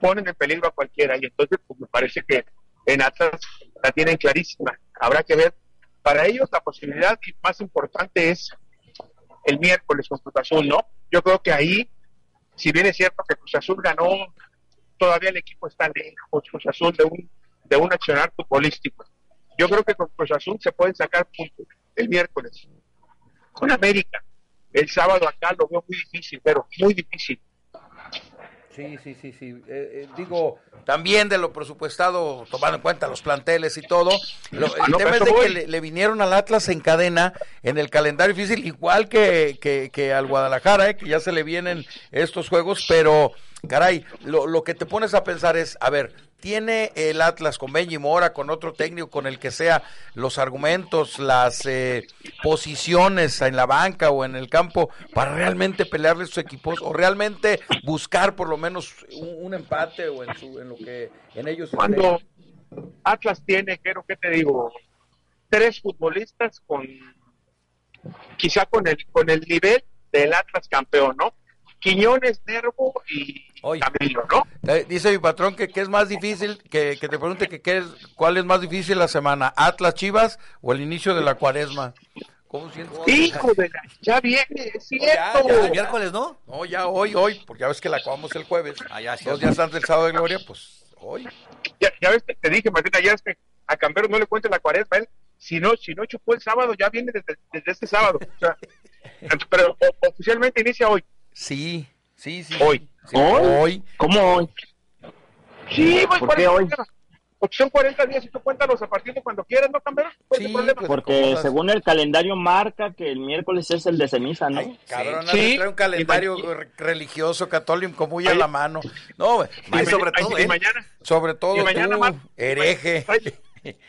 Ponen en peligro a cualquiera y entonces pues, me parece que en Atlas la tienen clarísima. Habrá que ver. Para ellos la posibilidad más importante es el miércoles con Cruz Azul, ¿no? Yo creo que ahí, si bien es cierto que Cruz Azul ganó, todavía el equipo está lejos, Cruz Azul, de un, de un accionar futbolístico. Yo creo que con Cruz Azul se pueden sacar puntos el miércoles. Con América, el sábado acá lo veo muy difícil, pero muy difícil. Sí, sí, sí, sí. Eh, eh, digo, también de lo presupuestado, tomando en cuenta los planteles y todo. el ah, tema es de que le, vinieron al Atlas en cadena en el calendario difícil, igual que, que, que al Guadalajara, eh, que ya se le vienen estos juegos, pero caray, lo, lo que te pones a pensar es, a ver, ¿tiene el Atlas con Benji Mora, con otro técnico, con el que sea, los argumentos, las eh, posiciones en la banca o en el campo para realmente pelearle sus equipos o realmente buscar por lo menos un, empate o en, su, en lo que en ellos Cuando Atlas tiene, creo que te digo, tres futbolistas con quizá con el, con el nivel del Atlas campeón, ¿no? Quiñones, Nervo y Camilo, ¿no? Dice mi patrón que, es más difícil, que, te pregunte que qué es, cuál es más difícil la semana, Atlas Chivas o el inicio de la cuaresma. ¿Cómo sientes? Hijo de la, ya viene, es cierto. Ya, el miércoles, ¿no? No, ya hoy, hoy, porque ya ves que la acabamos el jueves. Ah, ya, Dos días antes del sábado de gloria, pues hoy. Ya, ya ves, te dije, Martina, ya es que a Campero no le cuente la cuaresma, él, si no, si no chupó el sábado, ya viene desde, desde este sábado. O sea, [LAUGHS] pero oficialmente inicia hoy. Sí, sí, sí. Hoy. ¿Hoy? ¿Cómo hoy? Sí, voy ¿Por qué hoy? Porque son 40 días y tú cuéntanos a partir de cuando quieras, ¿no, Camber? Sí, pues, porque según el calendario marca que el miércoles es el de ceniza, ¿no? Ay, cabrón, sí. trae un calendario religioso, católico, muy a la mano. No, y sobre todo, y mañana, sobre todo y mañana tú, hereje. [LAUGHS]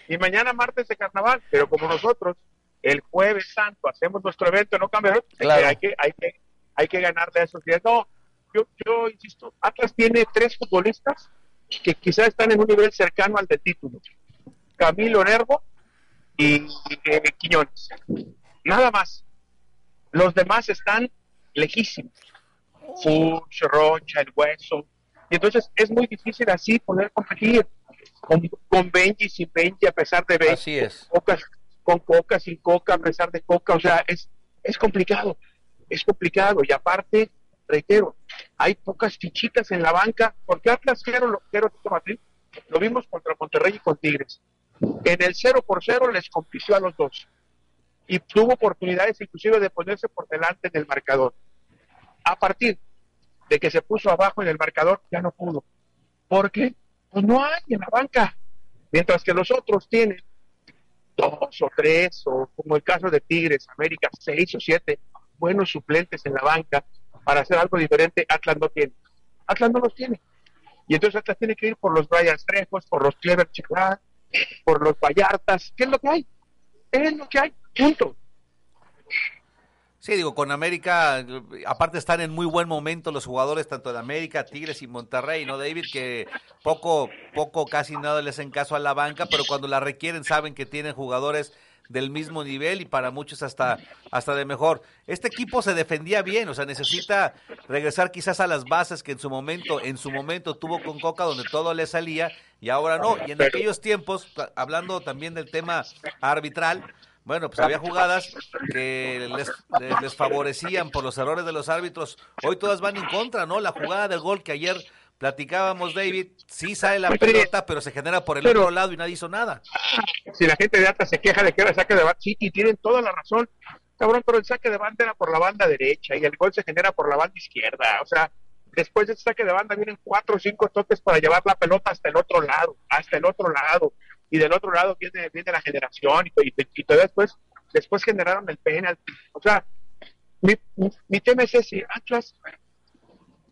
Y mañana martes de carnaval, pero como nosotros el jueves santo hacemos nuestro evento, ¿no, Camber? Claro. Hay que, hay que hay que ganarle a esos días. No, yo, yo insisto, Atlas tiene tres futbolistas que quizás están en un nivel cercano al de título. Camilo Nervo y eh, Quiñones. Nada más. Los demás están lejísimos. Fuchs, Rocha, el Hueso. Y entonces es muy difícil así poder competir con, con Benji, sin Benji, a pesar de Benji. Así es. con Coca, sin Coca, a pesar de Coca. O sea, es, es complicado es complicado y aparte, reitero, hay pocas fichitas en la banca, porque Atlas quiero, lo, quiero lo vimos contra Monterrey y con Tigres. En el 0 por 0 les compitió a los dos y tuvo oportunidades inclusive de ponerse por delante en el marcador. A partir de que se puso abajo en el marcador, ya no pudo. porque Pues no hay en la banca. Mientras que los otros tienen dos o tres, o como el caso de Tigres, América, seis o siete, buenos suplentes en la banca para hacer algo diferente, Atlas no tiene. Atlas no los tiene. Y entonces Atlas tiene que ir por los Brian Trejos, por los Clever Chiclán, por los Vallartas. ¿Qué es lo que hay? Es lo que hay. Punto. Sí, digo, con América, aparte están en muy buen momento los jugadores, tanto de América, Tigres y Monterrey, ¿no, David? Que poco, poco, casi nada les hacen caso a la banca, pero cuando la requieren saben que tienen jugadores del mismo nivel y para muchos hasta, hasta de mejor. Este equipo se defendía bien, o sea, necesita regresar quizás a las bases que en su momento, en su momento tuvo con Coca, donde todo le salía, y ahora no. Y en aquellos tiempos, hablando también del tema arbitral, bueno, pues había jugadas que les, les, favorecían por los errores de los árbitros. Hoy todas van en contra, ¿no? La jugada del gol que ayer platicábamos, David, sí sale la pelota, pero se genera por el otro lado y nadie hizo nada. Si la gente de Atlas se queja de que era saque de banda, sí, y tienen toda la razón, cabrón, pero el saque de banda era por la banda derecha y el gol se genera por la banda izquierda. O sea, después de ese saque de banda vienen cuatro o cinco toques para llevar la pelota hasta el otro lado, hasta el otro lado. Y del otro lado viene, viene la generación y, y, después, después generaron el penalti. O sea, mi, mi, mi tema es ese, Atlas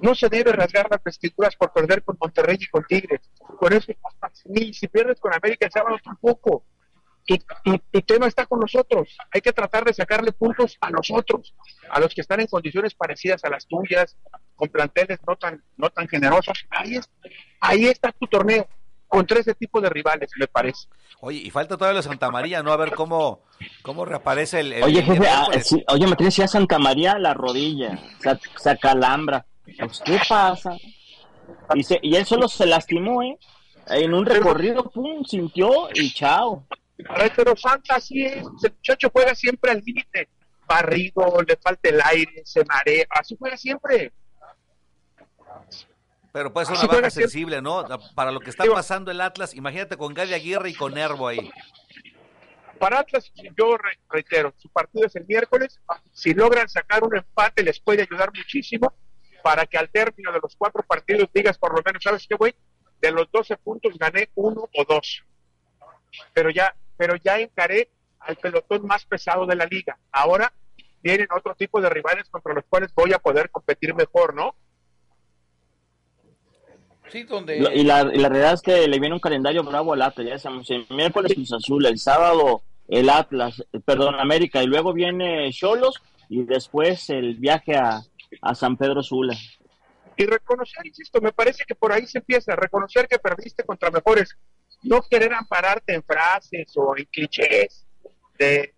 no se debe rasgar las vestiduras por perder con Monterrey y con Tigres. Por eso, ni si pierdes con América el sábado tampoco. Tu, tu, tema está con nosotros. Hay que tratar de sacarle puntos a nosotros, a los que están en condiciones parecidas a las tuyas, con planteles no tan, no tan generosos. Ahí, es, ahí está tu torneo, contra ese tipo de rivales, me parece. Oye, y falta todavía la Santa María, ¿no? A ver cómo, cómo reaparece el... oye, jefe, ah, oye, me tienes ya Santa María la rodilla, se acalambra. Pues, ¿qué pasa? Y, se, y él solo se lastimó, ¿eh? En un recorrido, pum, sintió y chao. Pero Santa así es, el muchacho juega siempre al límite, barrido, le falta el aire, se marea, así juega siempre. Pero puede ser una baja sensible, ¿no? Para lo que está pasando el Atlas, imagínate con Gaby Aguirre y con Nervo ahí. Para Atlas, yo reitero, su partido es el miércoles, si logran sacar un empate les puede ayudar muchísimo, para que al término de los cuatro partidos digas por lo menos, ¿sabes qué, güey? De los 12 puntos gané uno o dos. Pero ya, pero ya encaré al pelotón más pesado de la liga. Ahora vienen otro tipo de rivales contra los cuales voy a poder competir mejor, ¿no? Sí, donde... Y la, y la realidad es que le viene un calendario bravo al Atlas, ya sabemos, el miércoles Cruz Azul, el sábado el Atlas, perdón, América, y luego viene Cholos y después el viaje a, a San Pedro Sula. Y reconocer, insisto, me parece que por ahí se empieza, a reconocer que perdiste contra mejores, no querer ampararte en frases o en clichés de,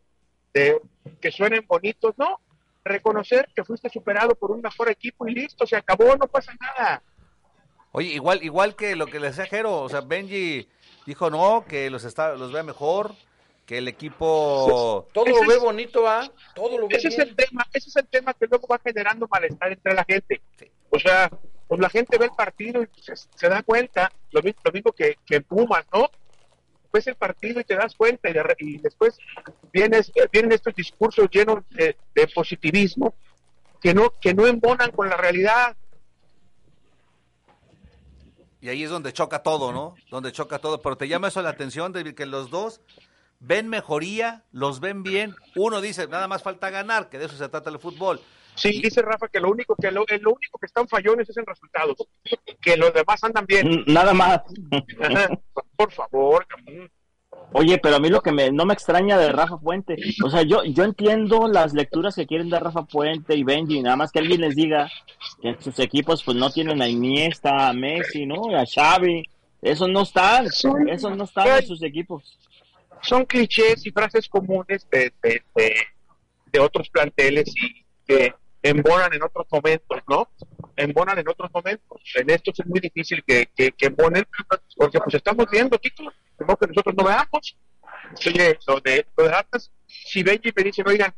de que suenen bonitos, no, reconocer que fuiste superado por un mejor equipo y listo, se acabó, no pasa nada. Oye, igual, igual que lo que le decía Jero, o sea, Benji dijo no, que los está, los vea mejor, que el equipo todo lo ve bonito va todo lo ve ese es el tema ese es el tema que luego va generando malestar entre la gente. O sea pues la gente ve el partido y se, da cuenta lo mismo, lo mismo que, que Pumas no ves el partido y te das cuenta y, después vienes, vienen estos discursos llenos de, de, positivismo que no que no embonan con la realidad. Y ahí es donde choca todo, ¿no? Donde choca todo. Pero te llama eso la atención de que los dos ven mejoría, los ven bien. Uno dice, nada más falta ganar, que de eso se trata el fútbol. Sí, dice Rafa que lo único que lo, lo, único que están fallones es el resultado, que los demás andan bien. Mm, nada más. [LAUGHS] Por favor. Oye, pero a mí lo que me, no me extraña de Rafa Puente, o sea, yo, yo entiendo las lecturas que quieren dar Rafa Puente y Benji, nada más que alguien les diga que en sus equipos pues no tienen a Iniesta, a Messi, ¿no? A Xavi, eso no están, eso no están en sus equipos son clichés y frases comunes de, de, otros planteles y que embonan en otros momentos, ¿no? Embonan en otros momentos. En estos es muy difícil que, que, que embonen, porque pues estamos viendo títulos, que nosotros no veamos. Oye, lo de, lo de si Benji me dicen, oigan,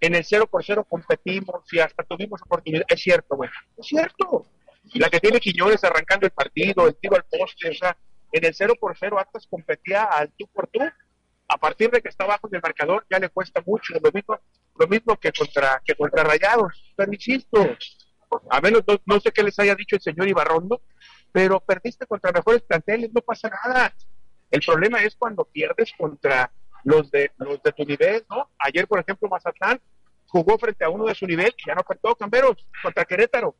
en el 0 por 0 competimos y hasta tuvimos oportunidad, es cierto, güey, es cierto. La que tiene Quiñones arrancando el partido, el tiro al poste, o sea, en el 0 por 0 Atlas competía al tú por tú. A partir de que está abajo en el marcador ya le cuesta mucho, lo mismo, lo mismo que contra que contra Rayados. Pero a menos no, sé qué les haya dicho el señor Ibarrondo, pero perdiste contra mejores planteles, no pasa nada. El problema es cuando pierdes contra los de los de tu nivel, ¿no? Ayer, por ejemplo, Mazatlán jugó frente a uno de su nivel y ya no faltó Camberos contra Querétaro.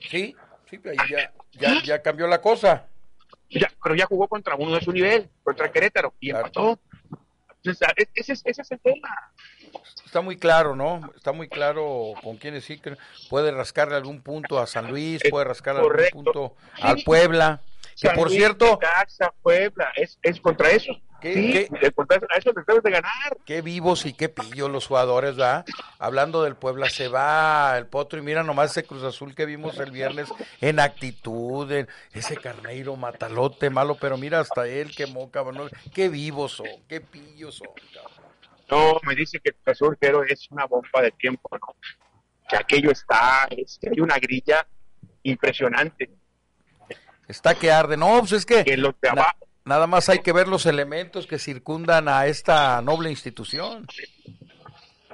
Sí, sí, ya, ya, ya cambió la cosa. Ya, pero ya jugó contra uno de su nivel, contra Querétaro, y empató. Ese, es el tema. Está muy claro, ¿no? Está muy claro con quiénes sí que puede rascarle algún punto a San Luis, puede rascarle algún punto al Puebla. Que por cierto. Puebla, es, es contra eso. ¿Qué, eso de ganar. Qué vivos y qué pillos los jugadores, ¿verdad? Hablando del Puebla, se va el potro y mira nomás ese Cruz Azul que vimos el viernes en actitud, ese carneiro matalote malo, pero mira hasta él, qué moca, qué vivos son, qué pillos son, No, me dice que Cruz Azul pero es una bomba de tiempo, ¿no? Que aquello está, es que hay una grilla impresionante. Está que arde, no, pues es que, que los de abajo Nada más hay que ver los elementos que circundan a esta noble institución.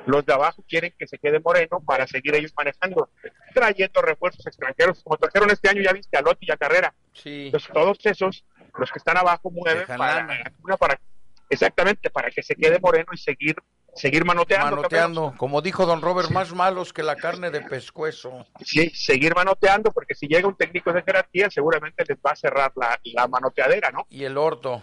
Los de abajo quieren que se quede Moreno para seguir ellos manejando, trayendo refuerzos extranjeros, como trajeron este año, ya viste a Lotti y a Carrera. Sí. Entonces, todos esos, los que están abajo, mueven para, para, exactamente, para que se quede Moreno y seguir seguir manoteando. Manoteando, como dijo don Robert, más malos que la carne de pescuezo. Sí, seguir manoteando, porque si llega un técnico de jerarquía, seguramente les va a cerrar la, la manoteadera, ¿no? Y el orto.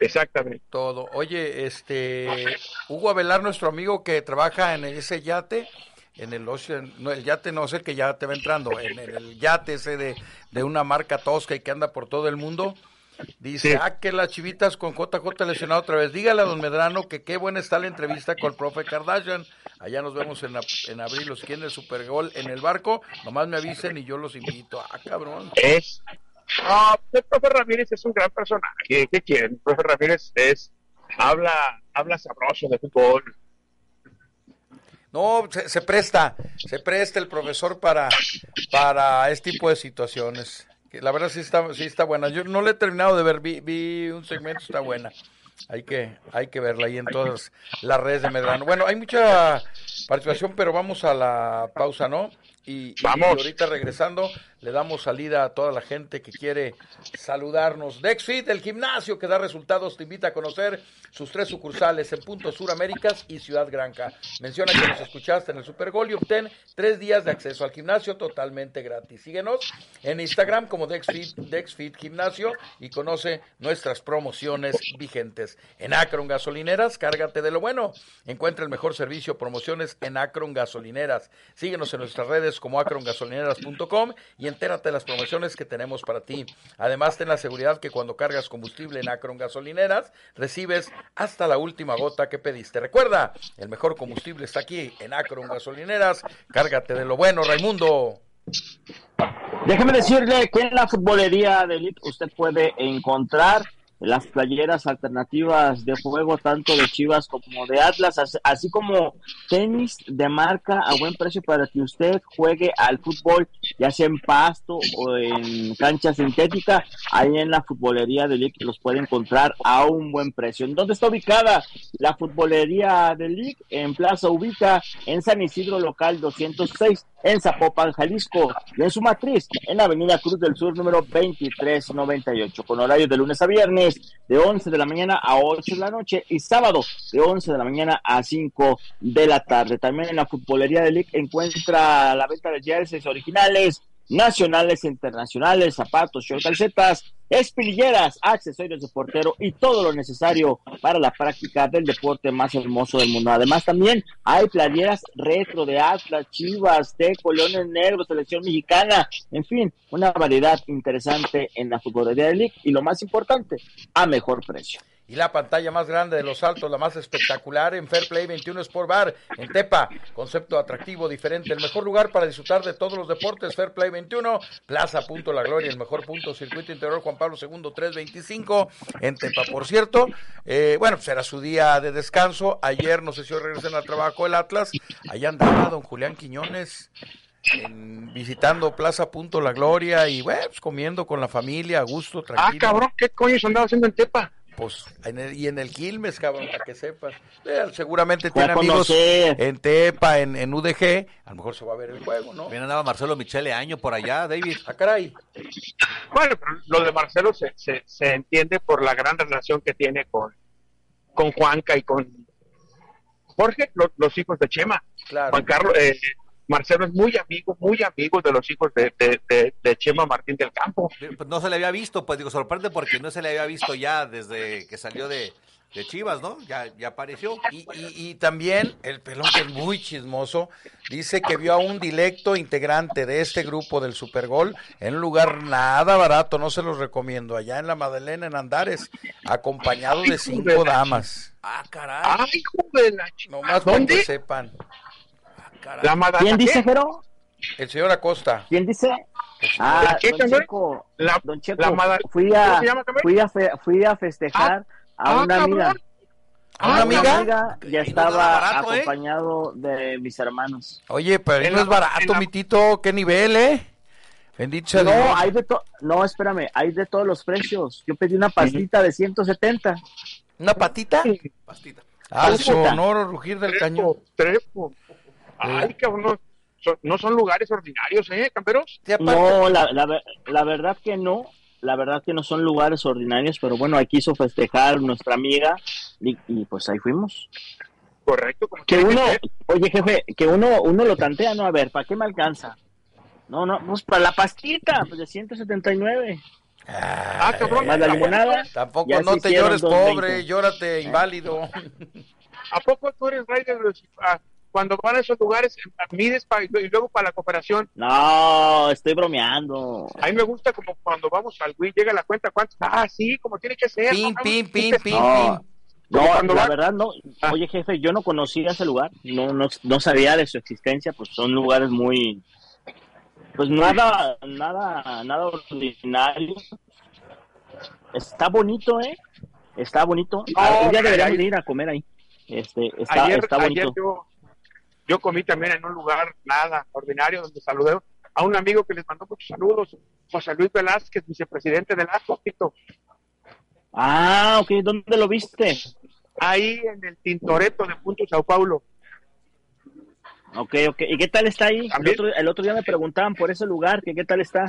Exactamente. Todo. Oye, este, Hugo Avelar, nuestro amigo que trabaja en ese yate, en el no, el yate no sé qué yate va entrando, en el, yate ese de, de una marca tosca y que anda por todo el mundo Dice, ah, que las chivitas con JJ lesionado otra vez. Dígale a don Medrano que qué buena está la entrevista con el profe Kardashian. Allá nos vemos en, en abril, los quieren el Supergol en el barco. Nomás me avisen y yo los invito. Ah, cabrón. Es. Ah, el profe Ramírez es un gran personaje. ¿Qué quieren? El profe Ramírez es. Habla, habla sabroso de fútbol. No, se, se presta, se presta el profesor para, para este tipo de situaciones la verdad sí está, sí está buena. Yo no la he terminado de ver, vi, un segmento, está buena. Hay que, hay que verla ahí en todas las redes de Medrano. Bueno, hay mucha participación, pero vamos a la pausa, ¿no? Y, vamos. ahorita regresando, le damos salida a toda la gente que quiere saludarnos. Dexfit, el gimnasio que da resultados, te invita a conocer sus tres sucursales en Punto Sur Américas y Ciudad Granca. Menciona que nos escuchaste en el Super Gol y obtén tres días de acceso al gimnasio totalmente gratis. Síguenos en Instagram como Dexfit, Dexfit Gimnasio y conoce nuestras promociones vigentes. En Acron Gasolineras, cárgate de lo bueno. Encuentra el mejor servicio, promociones en Acron Gasolineras. Síguenos en nuestras redes como acrongasolineras.com y entérate de las promociones que tenemos para ti. Además, ten la seguridad que cuando cargas combustible en Acron Gasolineras, recibes hasta la última gota que pediste. Recuerda, el mejor combustible está aquí en Acron Gasolineras. Cárgate de lo bueno, Raimundo. Déjeme decirle que en la futbolería de Elite usted puede encontrar las playeras alternativas de juego tanto de Chivas como de Atlas, así como tenis de marca a buen precio para que usted juegue al fútbol, ya sea en pasto o en cancha sintética, ahí en la futbolería de League los puede encontrar a un buen precio. ¿En dónde está ubicada la futbolería de League? En Plaza Ubica, en San Isidro Local 206 en Zapopan, Jalisco, y en su matriz, en la Avenida Cruz del Sur, número 2398, con horario de lunes a viernes, de 11 de la mañana a 8 de la noche, y sábado, de 11 de la mañana a 5 de la tarde. También en la futbolería de League encuentra la venta de jerseys originales, nacionales e internacionales, zapatos, short, calcetas, espinilleras, accesorios de portero y todo lo necesario para la práctica del deporte más hermoso del mundo. Además, también hay playeras retro de Atlas, Chivas, Teco, Leones Negros, Selección Mexicana, en fin, una variedad interesante en la futbolería de League y lo más importante, a mejor precio y la pantalla más grande de los altos, la más espectacular en Fair Play 21 Sport Bar en Tepa. Concepto atractivo, diferente, el mejor lugar para disfrutar de todos los deportes. Fair Play 21, Plaza Punto La Gloria, el mejor punto, Circuito Interior Juan Pablo II 325 en Tepa. Por cierto, eh, bueno, será pues su día de descanso. Ayer, no sé si hoy regresan al trabajo el Atlas. Allá andaba don Julián Quiñones. visitando Plaza Punto La Gloria y bueno, pues, comiendo con la familia a gusto, ah, tranquilo. Ah, cabrón, ¿qué coño andaba haciendo en Tepa? Pues y en el Quilmes, cabrón, para que sepas. Eh, seguramente tiene amigos en Tepa, en, en, UDG, a lo mejor se va a ver el juego, ¿no? Bien andaba Marcelo Michele Año por allá, David. Ah, caray. Bueno, pero lo de Marcelo se, se, se entiende por la gran relación que tiene con, con Juanca y con Jorge, los, hijos de Chema. Claro. Juan Carlos, eh, Marcelo es muy amigo, muy amigo de los hijos de, de, Chema Martín del Campo. Pues no se le había visto, pues digo, sorprende porque no se le había visto ya desde que salió de, Chivas, ¿no? Ya, ya apareció. Y, y, también el pelón que es muy chismoso, dice que vio a un directo integrante de este grupo del Supergol en un lugar nada barato, no se los recomiendo, allá en la Madalena, en Andares, acompañado de cinco damas. Ah, caray. Ay, joder, Nomás para que sepan. ¿Quién dice, Jero? El señor Acosta. ¿Quién dice? Ah, don Checo, la, don Checo, fui a, fui a, fui a festejar ah, a una amiga. ¿A una amiga? ya estaba ¿eh? acompañado de mis hermanos. Oye, pero no es barato, mi tito. ¿Qué nivel, eh? Bendito No, hay de no, espérame, hay de todos los precios. Yo pedí una pastita de 170. ¿Una patita? Pastita. Ah, sonoro rugir del cañón. Trepo. Ay, cabrón, no son, lugares ordinarios, ¿eh, camperos? No, la, la, verdad que no, la verdad que no son lugares ordinarios, pero bueno, ahí quiso festejar nuestra amiga y, pues ahí fuimos. Correcto. que uno, oye jefe, que uno, uno lo tantea, no, a ver, ¿para qué me alcanza? No, no, pues para la pastita, pues de 179. Ah, cabrón. Más la limonada. Tampoco no te llores pobre, llórate inválido. ¿A poco tú eres rey de los, cuando van a esos lugares, mides para, y luego para la cooperación. No, estoy bromeando. A mí me gusta como cuando vamos al Wii, llega la cuenta, ¿cuánto? Ah, sí, como tiene que ser. Pin, pin, pin, pin, no. No, la verdad no. Ah. Oye, jefe, yo no conocía ese lugar, no, no, no sabía de su existencia, pues son lugares muy, pues nada, nada, nada ordinario. Está bonito, ¿eh? Está bonito. Ah, un día deberíamos ir a comer ahí. Este, está, está bonito. Yo comí también en un lugar nada ordinario donde saludé a un amigo que les mandó muchos saludos, José Luis Velázquez, vicepresidente del ASPITO. Ah, ok, ¿dónde lo viste? Ahí en el Tintoreto de Punto Sao Paulo. Ok, ok. ¿Y qué tal está ahí? El otro, el otro, día me preguntaban por ese lugar, que qué tal está.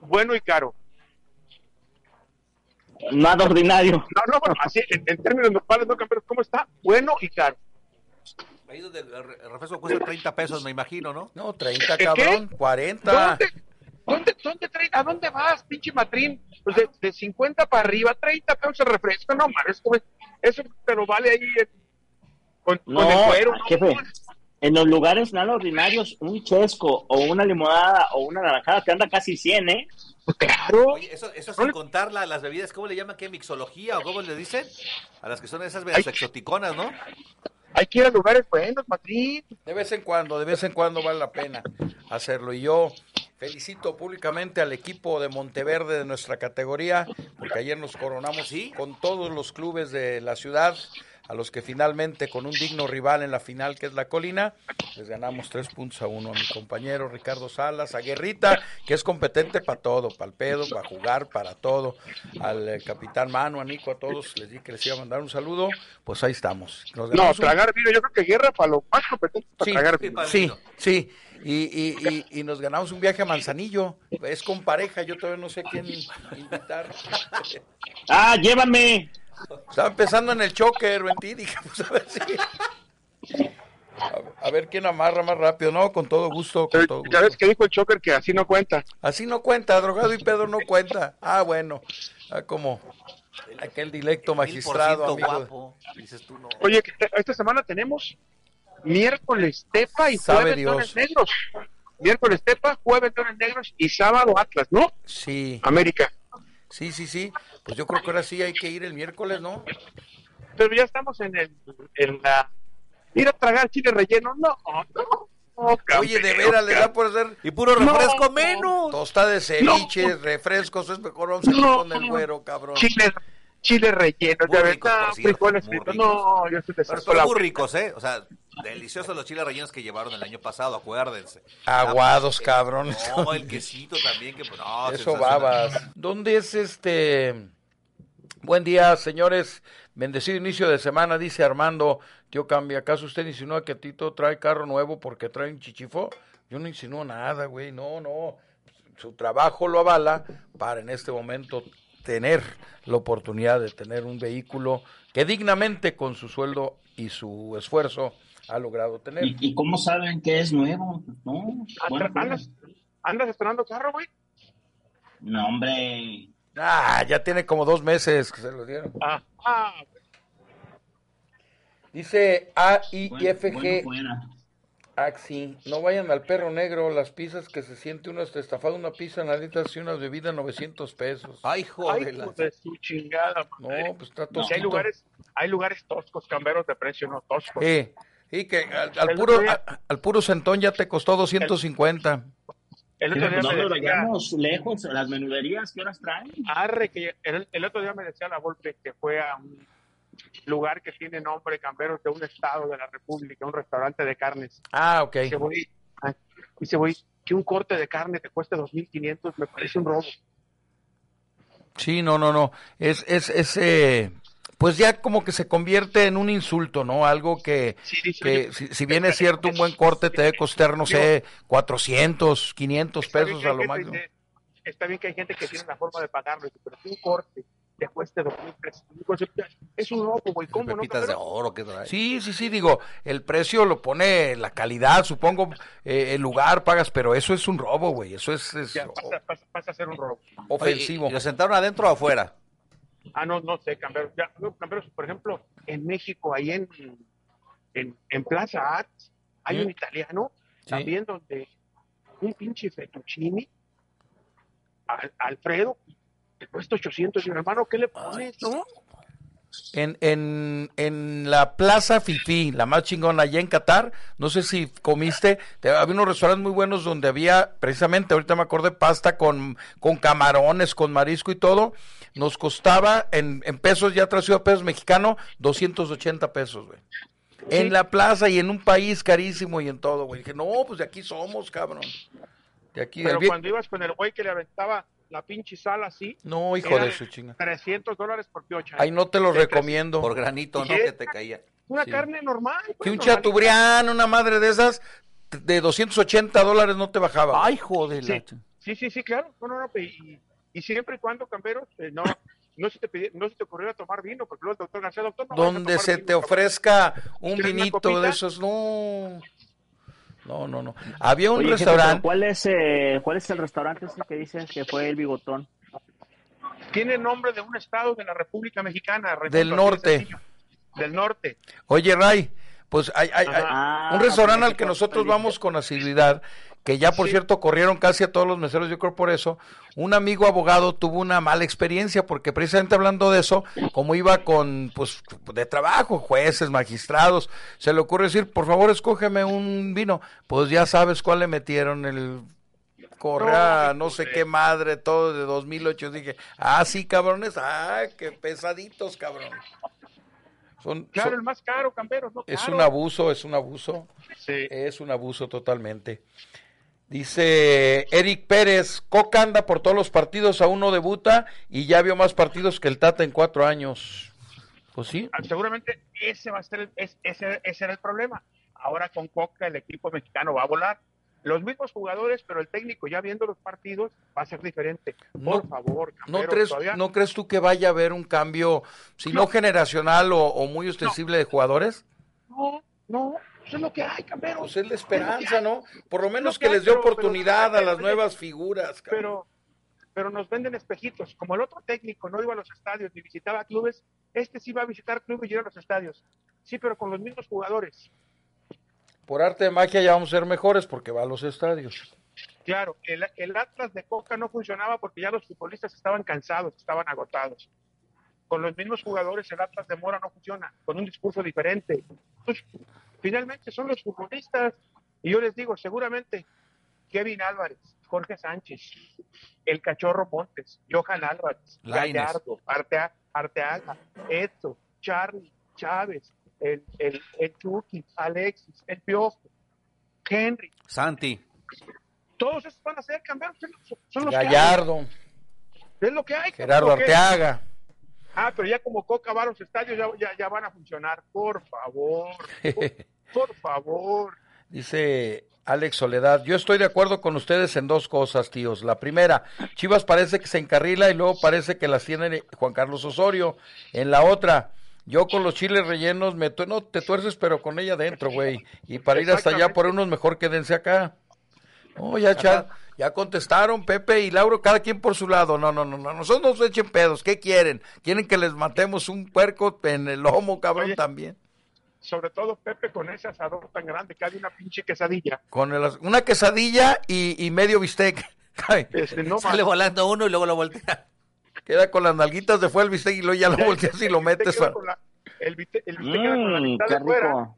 Bueno y caro. Nada ordinario. No, no, bueno, así, en, términos normales, no, campeones, ¿cómo está? Bueno y caro. Ahí donde el refresco cuesta 30 pesos, me imagino, ¿no? No, 30, cabrón, 40. ¿Dónde, dónde, ¿A dónde vas, pinche matrín? Pues de, de 50 para arriba, 30 pesos el refresco, no, mames, eso te lo vale ahí con, no, con el cuero. Jefe, en los lugares nada ordinarios, un chesco o una limonada o una naranjada te anda casi 100, ¿eh? Claro. Oye, eso, eso sin contar las bebidas, ¿cómo le llaman? ¿Qué? ¿Mixología o cómo le dicen? A las que son esas bebidas exoticonas, ¿no? Hay que ir a lugares buenos, Madrid. De vez en cuando, de vez en cuando vale la pena hacerlo. Y yo felicito públicamente al equipo de Monteverde de nuestra categoría, porque ayer nos coronamos con todos los clubes de la ciudad a los que finalmente con un digno rival en la final que es la colina, les ganamos tres puntos a uno a mi compañero Ricardo Salas, a Guerrita, que es competente para todo, para el pedo, para jugar, para todo, al eh, capitán Manu, a Nico, a todos, les dije que les iba a mandar un saludo, pues ahí estamos. no, tragar vino, yo creo que Guerra para lo más competente para sí, tragar vino. Sí, sí, y, y, y, nos ganamos un viaje a Manzanillo, es con pareja, yo todavía no sé quién invitar. ah, llévame. Estaba empezando en el choker, mentí, dije, pues a ver si... A, ver quién amarra más rápido, ¿no? Con todo gusto, con todo gusto. ¿Ya ves que dijo el choker que así no cuenta? Así no cuenta, drogado y pedo no cuenta. Ah, bueno, ah, como aquel dilecto magistrado, amigo. Dices tú, no. Oye, esta semana tenemos miércoles Tepa y jueves Negros. Miércoles Tepa, jueves Dones Negros y sábado Atlas, ¿no? Sí. América. Sí, sí, sí. Pues yo creo que ahora sí hay que ir el miércoles, ¿no? Pero ya estamos en, el, en la... Ir a tragar chile relleno, no, no. Oye, de veras le da por hacer. Y puro refresco menos. Tosta de ceviche, refrescos, es mejor vamos a con el güero, cabrón. Chile, chile relleno, ya ves, frijoles fritos. No, yo estoy Pero muy ricos, ¿eh? O sea, deliciosos los chiles rellenos que llevaron el año pasado, acuérdense. Aguados, cabrón. No, el quesito también, que no, Eso babas. ¿Dónde es este? Buen día, señores. Bendecido inicio de semana, dice Armando. Tío Cambia, ¿acaso usted insinúa que Tito trae carro nuevo porque trae un chichifo? Yo no insinúo nada, güey. No, no. Su trabajo lo avala para en este momento tener la oportunidad de tener un vehículo que dignamente con su sueldo y su esfuerzo ha logrado tener. ¿Y, cómo saben que es nuevo? ¿No? ¿Andas, ¿Andas esperando carro, güey? No, hombre. Ah, ya tiene como dos meses que se lo dieron. Ah, ah. Dice AIFG. Axi, no vayan al perro negro, las pizzas que se siente uno hasta estafado, una pizza, nalita y una bebida, 900 pesos. Ay, joder. de su chingada. No, pues está tosco. hay lugares, hay lugares toscos, camberos de precio, no toscos. Sí, y que al, puro, al, puro centón ya te costó 250. El, otro día no nos vayamos lejos, las menuderías, ¿qué horas traen? Arre, que el, el, otro día me decía la Volpe que fue a un lugar que tiene nombre camberos de un estado de la República, un restaurante de carnes. Ah, ok. Y voy, dice, voy, que un corte de carne te cueste 2.500, me parece un robo. Sí, no, no, no. Es, es, es eh, pues ya como que se convierte en un insulto, ¿no? Algo que, que si, bien es cierto, un buen corte te debe costar, no sé, 400, 500 pesos a lo máximo. Está bien que hay gente que tiene la forma de pagarlo, pero si un corte dos mil pesos, es un robo, güey, ¿cómo no? de oro Sí, sí, sí, digo, el precio lo pone la calidad, supongo, eh, el lugar pagas, pero eso es un robo, güey, eso es... pasa, a ser un robo. Ofensivo. ¿Y, lo sentaron adentro o afuera? Ah, no, no sé, cambiaron. Ya, por ejemplo, en México, ahí en, en, Plaza Arts, hay un italiano también donde un pinche fettuccini, Alfredo, te cuesta 800 y hermano, ¿qué le pones? ¿no? En, en, en la Plaza Fifi, la más chingona allá en Qatar, no sé si comiste, había unos restaurantes muy buenos donde había, precisamente, ahorita me acordé, pasta con, con camarones, con marisco y todo, nos costaba en, en pesos, ya traducido a pesos mexicano, 280 pesos, güey. En la plaza y en un país carísimo y en todo, güey. Dije, no, pues de aquí somos, cabrón. De aquí, Pero cuando ibas con el güey que le aventaba la pinche sala así. No, hijo de su chinga. 300 dólares por piocha. Ay, no te lo recomiendo. Por granito, ¿no? Que te caía. Una carne normal. Pues, que un chatubrián, una madre de esas, de 280 dólares no te bajaba. Ay, joder. Sí, sí, sí, claro. No, no, no. Y, y siempre y cuando, Camberos, eh, no, no se te no se te ocurriera tomar vino, porque luego el doctor García, doctor, no Donde se te ofrezca un vinito de esos, no. No, no, no. Había un restaurante. ¿cuál, es, eh, ¿Cuál es el restaurante ese que dices que fue el bigotón? Tiene nombre de un estado de la República Mexicana. Del norte. Del norte. Oye, Ray, pues hay, hay, hay un restaurante al que nosotros vamos con asiduidad que ya por cierto corrieron casi a todos los meseros, yo creo por eso, un amigo abogado tuvo una mala experiencia, porque precisamente hablando de eso, como iba con, pues, de trabajo, jueces, magistrados, se le ocurre decir, por favor, escógeme un vino, pues ya sabes cuál le metieron, el Correa, no sé qué madre, todo de 2008, dije, ah, sí, cabrones, ah, qué pesaditos, cabrón. Son, claro, el más caro, camperos. Es un abuso, es un abuso. Sí. Es un abuso totalmente. Dice Eric Pérez, Coca anda por todos los partidos, aún no debuta y ya vio más partidos que el Tata en cuatro años. Pues sí. Ah, seguramente ese va a ser ese, ese era el problema. Ahora con Coca el equipo mexicano va a volar. Los mismos jugadores, pero el técnico ya viendo los partidos va a ser diferente. Por favor. ¿no crees, ¿No crees tú que vaya a haber un cambio, si no, generacional o, muy ostensible de jugadores? No, no, eso es lo que hay, Campero. Pues es la esperanza, ¿no? Por lo menos que, les dé oportunidad a las nuevas figuras. Pero, pero nos venden espejitos. Como el otro técnico no iba a los estadios ni visitaba clubes, este sí va a visitar clubes y ir a los estadios. Sí, pero con los mismos jugadores. Por arte de magia ya vamos a ser mejores porque va a los estadios. Claro, el, el Atlas de Coca no funcionaba porque ya los futbolistas estaban cansados, estaban agotados con los mismos jugadores el Atlas de Mora no funciona, con un discurso diferente. Pues, finalmente son los futbolistas. Y yo les digo, seguramente Kevin Álvarez, Jorge Sánchez, el Cachorro Montes, Johan Álvarez, Gallardo, Arteaga, Edzo, Charlie, Chávez, el, el, el Chucky, Alexis, el Piojo, Henry. Santi. Todos esos van a ser cambiados. Son los Gallardo. Es lo que hay. Gerardo Arteaga. Ah, pero ya como Coca va a los estadios ya, ya, van a funcionar. Por favor. [LAUGHS] Por, favor. Dice Alex Soledad, yo estoy de acuerdo con ustedes en dos cosas, tíos. La primera, Chivas parece que se encarrila y luego parece que las tiene Juan Carlos Osorio. En la otra, yo con los chiles rellenos me no te tuerces, pero con ella dentro, güey. Y para ir hasta allá por unos mejor quédense acá. Oh, ya, ya, ya contestaron Pepe y Lauro, cada quien por su lado. No, no, no, no, nosotros nos echen pedos. ¿Qué quieren? ¿Quieren que les matemos un puerco en el lomo, cabrón, también? Sobre todo Pepe con ese asador tan grande que hay una pinche quesadilla. Con una quesadilla y, medio bistec. [LAUGHS] Este, no Sale volando uno y luego lo voltea. Queda con las nalguitas de fuera el bistec y luego ya lo volteas y lo metes. el bistec, queda con la mm, mitad de fuera.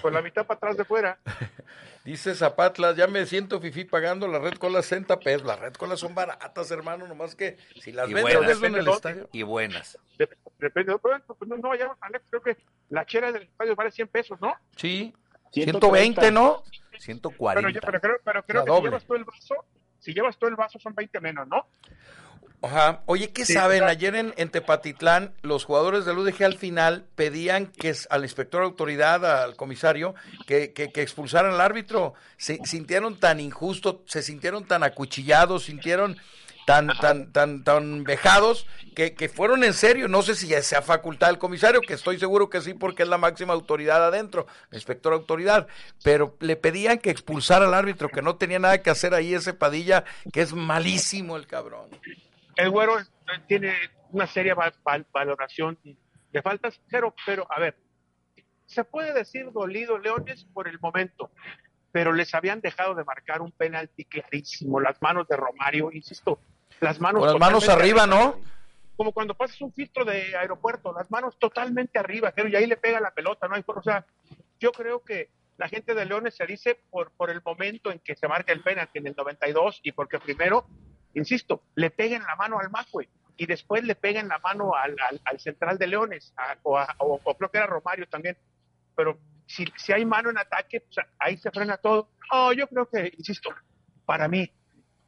Con la mitad para atrás de fuera. [LAUGHS] Dice Zapatlas, ya me siento fifí pagando la red con las 60 pesos. Las red colas son baratas, hermano, nomás que si las vendes en el estadio. Y buenas. Depende, pues, no, no vayamos creo que la chera del estadio vale 100 pesos, ¿no? Sí, 120, ¿no? 140. Pero, pero, pero creo que si llevas todo el vaso, si llevas todo el vaso son 20 menos, ¿no? Ajá. Oye, ¿qué saben? Ayer en, en, Tepatitlán, los jugadores del UDG al final pedían que al inspector de autoridad, al comisario, que, que, expulsaran al árbitro. Se sintieron tan injustos, se sintieron tan acuchillados, sintieron tan, tan, tan, tan vejados, que, que, fueron en serio. No sé si ya sea facultad del comisario, que estoy seguro que sí, porque es la máxima autoridad adentro, el inspector de autoridad. Pero le pedían que expulsara al árbitro, que no tenía nada que hacer ahí ese Padilla, que es malísimo el cabrón el güero tiene una seria valoración de faltas, pero, pero a ver, se puede decir dolido Leones por el momento, pero les habían dejado de marcar un penalti clarísimo, las manos de Romario, insisto, las manos. Con las manos arriba, ¿no? Como cuando pasas un filtro de aeropuerto, las manos totalmente arriba, pero y ahí le pega la pelota, ¿no? O sea, yo creo que la gente de Leones se dice por, por el momento en que se marca el penalti en el 92 y porque primero insisto, le peguen la mano al Macue y después le peguen la mano al, al, central de Leones, o, creo que era Romario también, pero si, si hay mano en ataque, pues ahí se frena todo. No, yo creo que, insisto, para mí,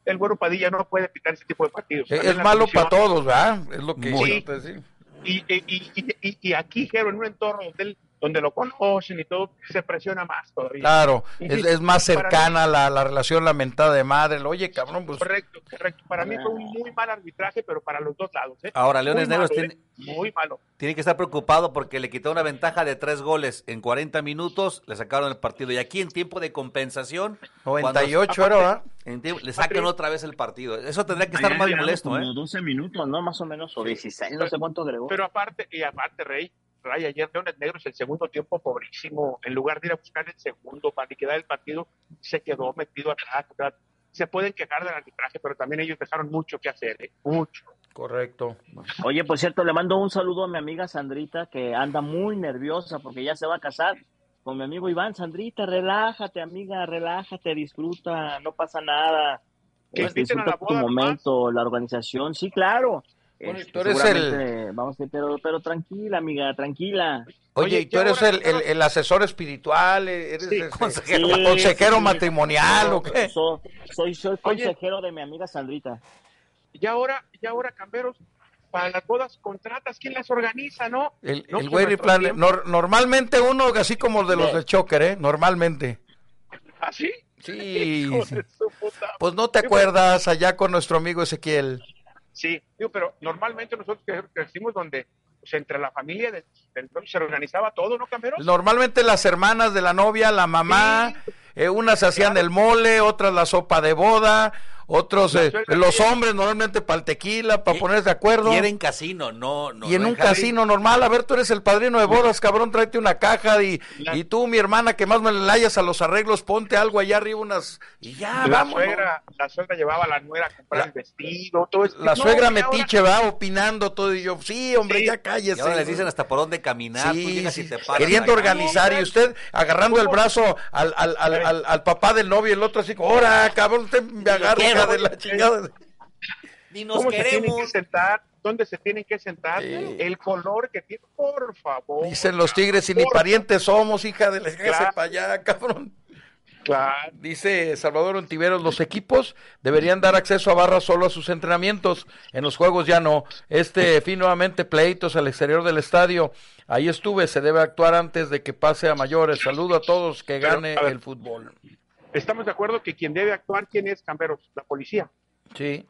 el Güero Padilla no puede pitar ese tipo de partidos. Es, malo para todos, ¿verdad? Es lo que sí. Y, y, y, y, aquí, Jero, en un entorno donde él donde lo conocen y todo, se presiona más todavía. Claro, es, es, más cercana la, la, relación lamentada de madre. Oye, cabrón, pues. Correcto, correcto. Para mí fue un muy mal arbitraje, pero para los dos lados. ¿eh? Ahora, Leones Negros tiene, ¿eh? muy malo. tiene que estar preocupado porque le quitó una ventaja de tres goles en 40 minutos, le sacaron el partido. Y aquí en tiempo de compensación. 98 era, le sacan otra vez el partido. Eso tendría que estar más molesto, ¿eh? 12 minutos, ¿no? Más o menos, o 16, no sé cuánto agregó. Pero aparte, y aparte, Rey, Ray, ayer Leones Negros el segundo tiempo pobrísimo, en lugar de ir a buscar el segundo para liquidar el partido, se quedó metido atrás. Se pueden quejar del arbitraje, pero también ellos dejaron mucho que hacer, ¿eh? mucho. Correcto. Oye, por cierto, le mando un saludo a mi amiga Sandrita, que anda muy nerviosa porque ya se va a casar con mi amigo Iván. Sandrita, relájate, amiga, relájate, disfruta, no pasa nada. Que este, disfruta tu momento, la organización, sí, claro. Bueno, tú eres el... Vamos, pero, pero tranquila, amiga, tranquila. Oye, ¿y tú eres el, el, asesor espiritual? ¿Eres el consejero, consejero matrimonial o qué? Soy, soy, consejero de mi amiga Sandrita. Y ahora, y ahora, Camberos, para las bodas contratas, ¿quién las organiza, no? El, el wedding plan, normalmente uno, así como de los de Choker, ¿eh? Normalmente. ¿Ah, sí? Sí. [LAUGHS] Pues no te acuerdas allá con nuestro amigo Ezequiel. Sí, digo, pero normalmente nosotros crecimos donde pues, entre la familia del, se organizaba todo, ¿no, Camero? Normalmente las hermanas de la novia, la mamá, eh, unas hacían el mole, otras la sopa de boda, otros, eh, los hombres normalmente para el tequila, para ponerse de acuerdo. Y era en casino, no, no. Y en un casino normal, a ver, tú eres el padrino de bodas, cabrón, tráete una caja y, y tú, mi hermana, que más me le layas a los arreglos, ponte algo allá arriba, unas, y ya, la vamos. Suegra, La suegra llevaba a la nuera a comprar el vestido, todo eso. La suegra metiche, va, opinando todo, y yo, sí, hombre, ya cállese. Y ahora les dicen hasta por dónde caminar, sí, sí. te queriendo organizar, y usted agarrando el brazo al, al, al, al, papá del novio, y el otro así, ¡hora, cabrón, usted me agarra de la chingada. Ni nos ¿Cómo queremos. Se tienen que sentar? ¿Dónde se tienen que sentar? El color que tiene, por favor. Dicen los tigres, y ni parientes somos, hija de la claro. para allá, cabrón. Claro. Dice Salvador Ontiveros, los equipos deberían dar acceso a barras solo a sus entrenamientos, en los juegos ya no. Este [LAUGHS] fin nuevamente pleitos al exterior del estadio. Ahí estuve, se debe actuar antes de que pase a mayores. Saludo a todos, que gane el fútbol estamos de acuerdo que quien debe actuar, ¿quién es, Camberos? La policía. Sí.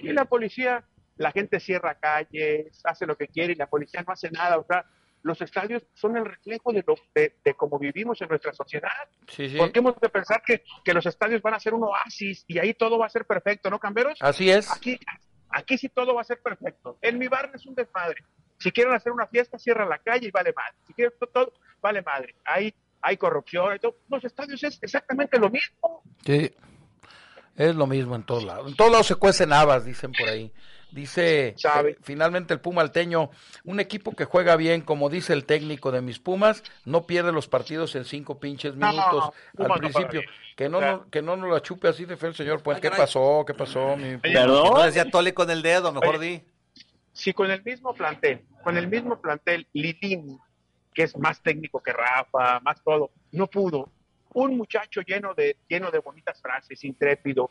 Y la policía, la gente cierra calles, hace lo que quiere y la policía no hace nada. O sea, los estadios son el reflejo de, lo, de, cómo vivimos en nuestra sociedad. Sí, sí. Porque hemos de pensar que, que, los estadios van a ser un oasis y ahí todo va a ser perfecto, ¿no, Camberos? Así es. Aquí, aquí sí todo va a ser perfecto. En mi barrio es un desmadre. Si quieren hacer una fiesta, cierra la calle y vale madre. Si quieren todo, todo vale madre. Ahí hay corrupción, y todo. los estadios es exactamente lo mismo. Sí, es lo mismo en todos lados. En todos lados se cuecen habas, dicen por ahí. Dice eh, finalmente el Puma Alteño, un equipo que juega bien, como dice el técnico de mis Pumas, no pierde los partidos en cinco pinches minutos al principio. que no, que no nos la chupe así de feo el señor. Pues, ¿qué pasó? ¿Qué pasó? Mi... Perdón. No decía Tole con el dedo, mejor di. Si con el mismo plantel, con el mismo plantel, Litín que es más técnico que Rafa, más todo, no pudo. Un muchacho lleno de, lleno de bonitas frases, intrépido,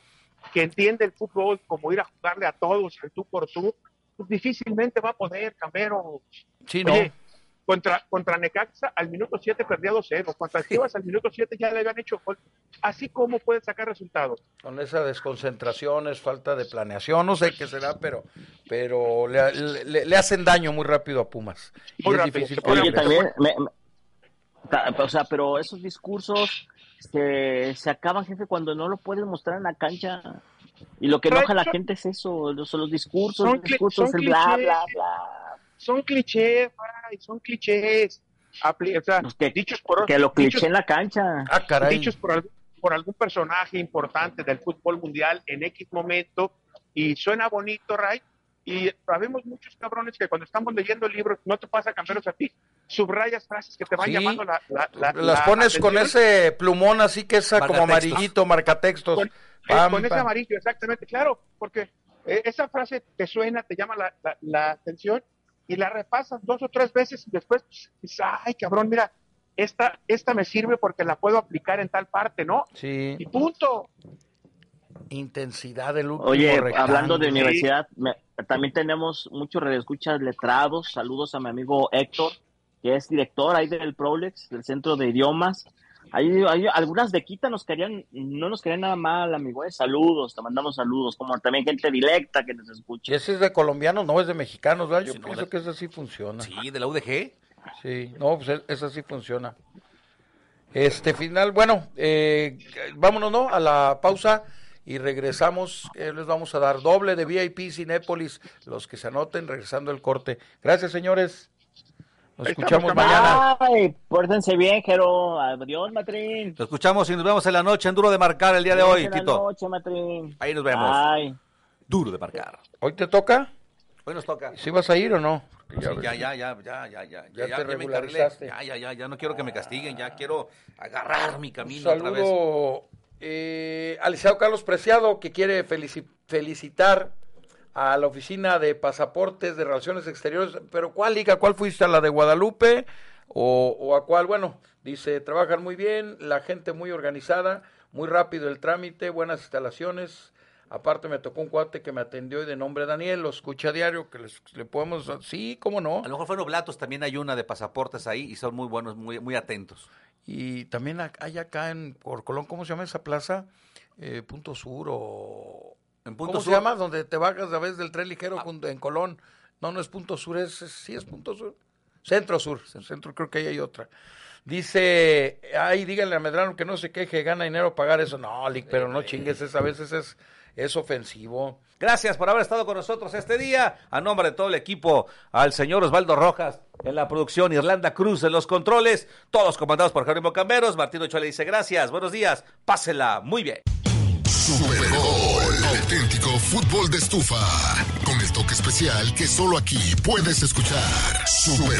que entiende el fútbol como ir a jugarle a todos, tú por tú, pues difícilmente va a poder, Camero. Sí, no. Contra, contra Necaxa al minuto 7 perdía 2-0. Contra Chivas al minuto 7 ya le habían hecho gol. Así como puede sacar resultados. Con esa desconcentración, es falta de planeación, no sé qué será, pero pero le, le, hacen daño muy rápido a Pumas. Muy es difícil. Oye, también, o sea, pero esos discursos se, se acaban, jefe, cuando no lo puedes mostrar en la cancha. Y lo que enoja a la gente es eso, los, los discursos, los discursos, el bla, bla, bla son clichés, son clichés. o sea, que, dichos por que lo cliché en la cancha. Ah, caray. Dichos por, por algún personaje importante del fútbol mundial en X momento y suena bonito, Ray. Y sabemos muchos cabrones que cuando estamos leyendo libros, no te pasa cambiarlos a ti, subrayas frases que te van llamando la, la, Las pones con ese plumón así que es como amarillito, marcatextos. Con, eh, con ese amarillo, exactamente, claro, porque eh, esa frase te suena, te llama la atención y la repasas dos o tres veces y después dices, ay, cabrón, mira, esta, esta me sirve porque la puedo aplicar en tal parte, ¿no? Sí. Y punto. intensidad del último Oye, hablando de universidad, también tenemos muchos redescuchas letrados. Saludos a mi amigo Héctor, que es director ahí del Prolex, del Centro de Idiomas. Hay, hay algunas de Quita nos querían, no nos querían nada mal, amigo. Eh. Saludos, te mandamos saludos, como también gente directa que nos escucha. Y ese es de colombianos, no es de mexicanos, ¿verdad? Yo pienso que eso sí funciona. Sí, de la UDG. Sí, no, pues eso sí funciona. Este final, bueno, eh, vámonos, ¿no? A la pausa y regresamos. Eh, les vamos a dar doble de VIP Cinépolis, los que se anoten, regresando el corte. Gracias, señores. Nos escuchamos mañana. Ay, pórtense bien, Jero. Adiós, Matrín. Nos escuchamos y nos vemos en la noche en Duro de Marcar el día de hoy, Tito. Ahí nos vemos. Ay. Duro de Marcar. ¿Hoy te toca? Hoy nos toca. ¿Sí vas a ir o no? Ya, ya, ya, ya, ya, ya, ya, ya, te regularizaste. Ya, ya, ya, ya, no quiero que me castiguen, ya quiero agarrar mi camino Un saludo, otra vez. Eh, al Carlos Preciado, que quiere felicitar a la oficina de pasaportes de relaciones exteriores, pero ¿cuál liga? ¿Cuál fuiste? ¿A la de Guadalupe o, o a cuál? Bueno, dice, trabajan muy bien, la gente muy organizada, muy rápido el trámite, buenas instalaciones. Aparte me tocó un cuate que me atendió y de nombre Daniel, lo escucha a diario, que les, le podemos... Sí, ¿cómo no? A lo mejor fueron Blatos, también hay una de pasaportes ahí y son muy buenos, muy, muy atentos. Y también hay acá en por Colón, ¿cómo se llama esa plaza? Eh, Punto Sur o ¿Cómo se llama? Donde te bajas a veces del tren ligero ah. en Colón. No, no es Punto Sur, es, sí es Punto Sur. Centro Sur, Centro creo que ahí hay otra. Dice, ay, díganle a Medrano que no se queje, gana dinero pagar eso. No, Lick, pero no chingues, es, a veces es, es ofensivo. Gracias por haber estado con nosotros este día. A nombre de todo el equipo, al señor Osvaldo Rojas en la producción, Irlanda Cruz en los controles, todos comandados por Jerónimo Camberos. Martín Ochoa le dice gracias, buenos días, pásela muy bien. Super auténtico fútbol de estufa, con el toque especial que solo aquí puedes escuchar. Super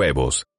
huevos.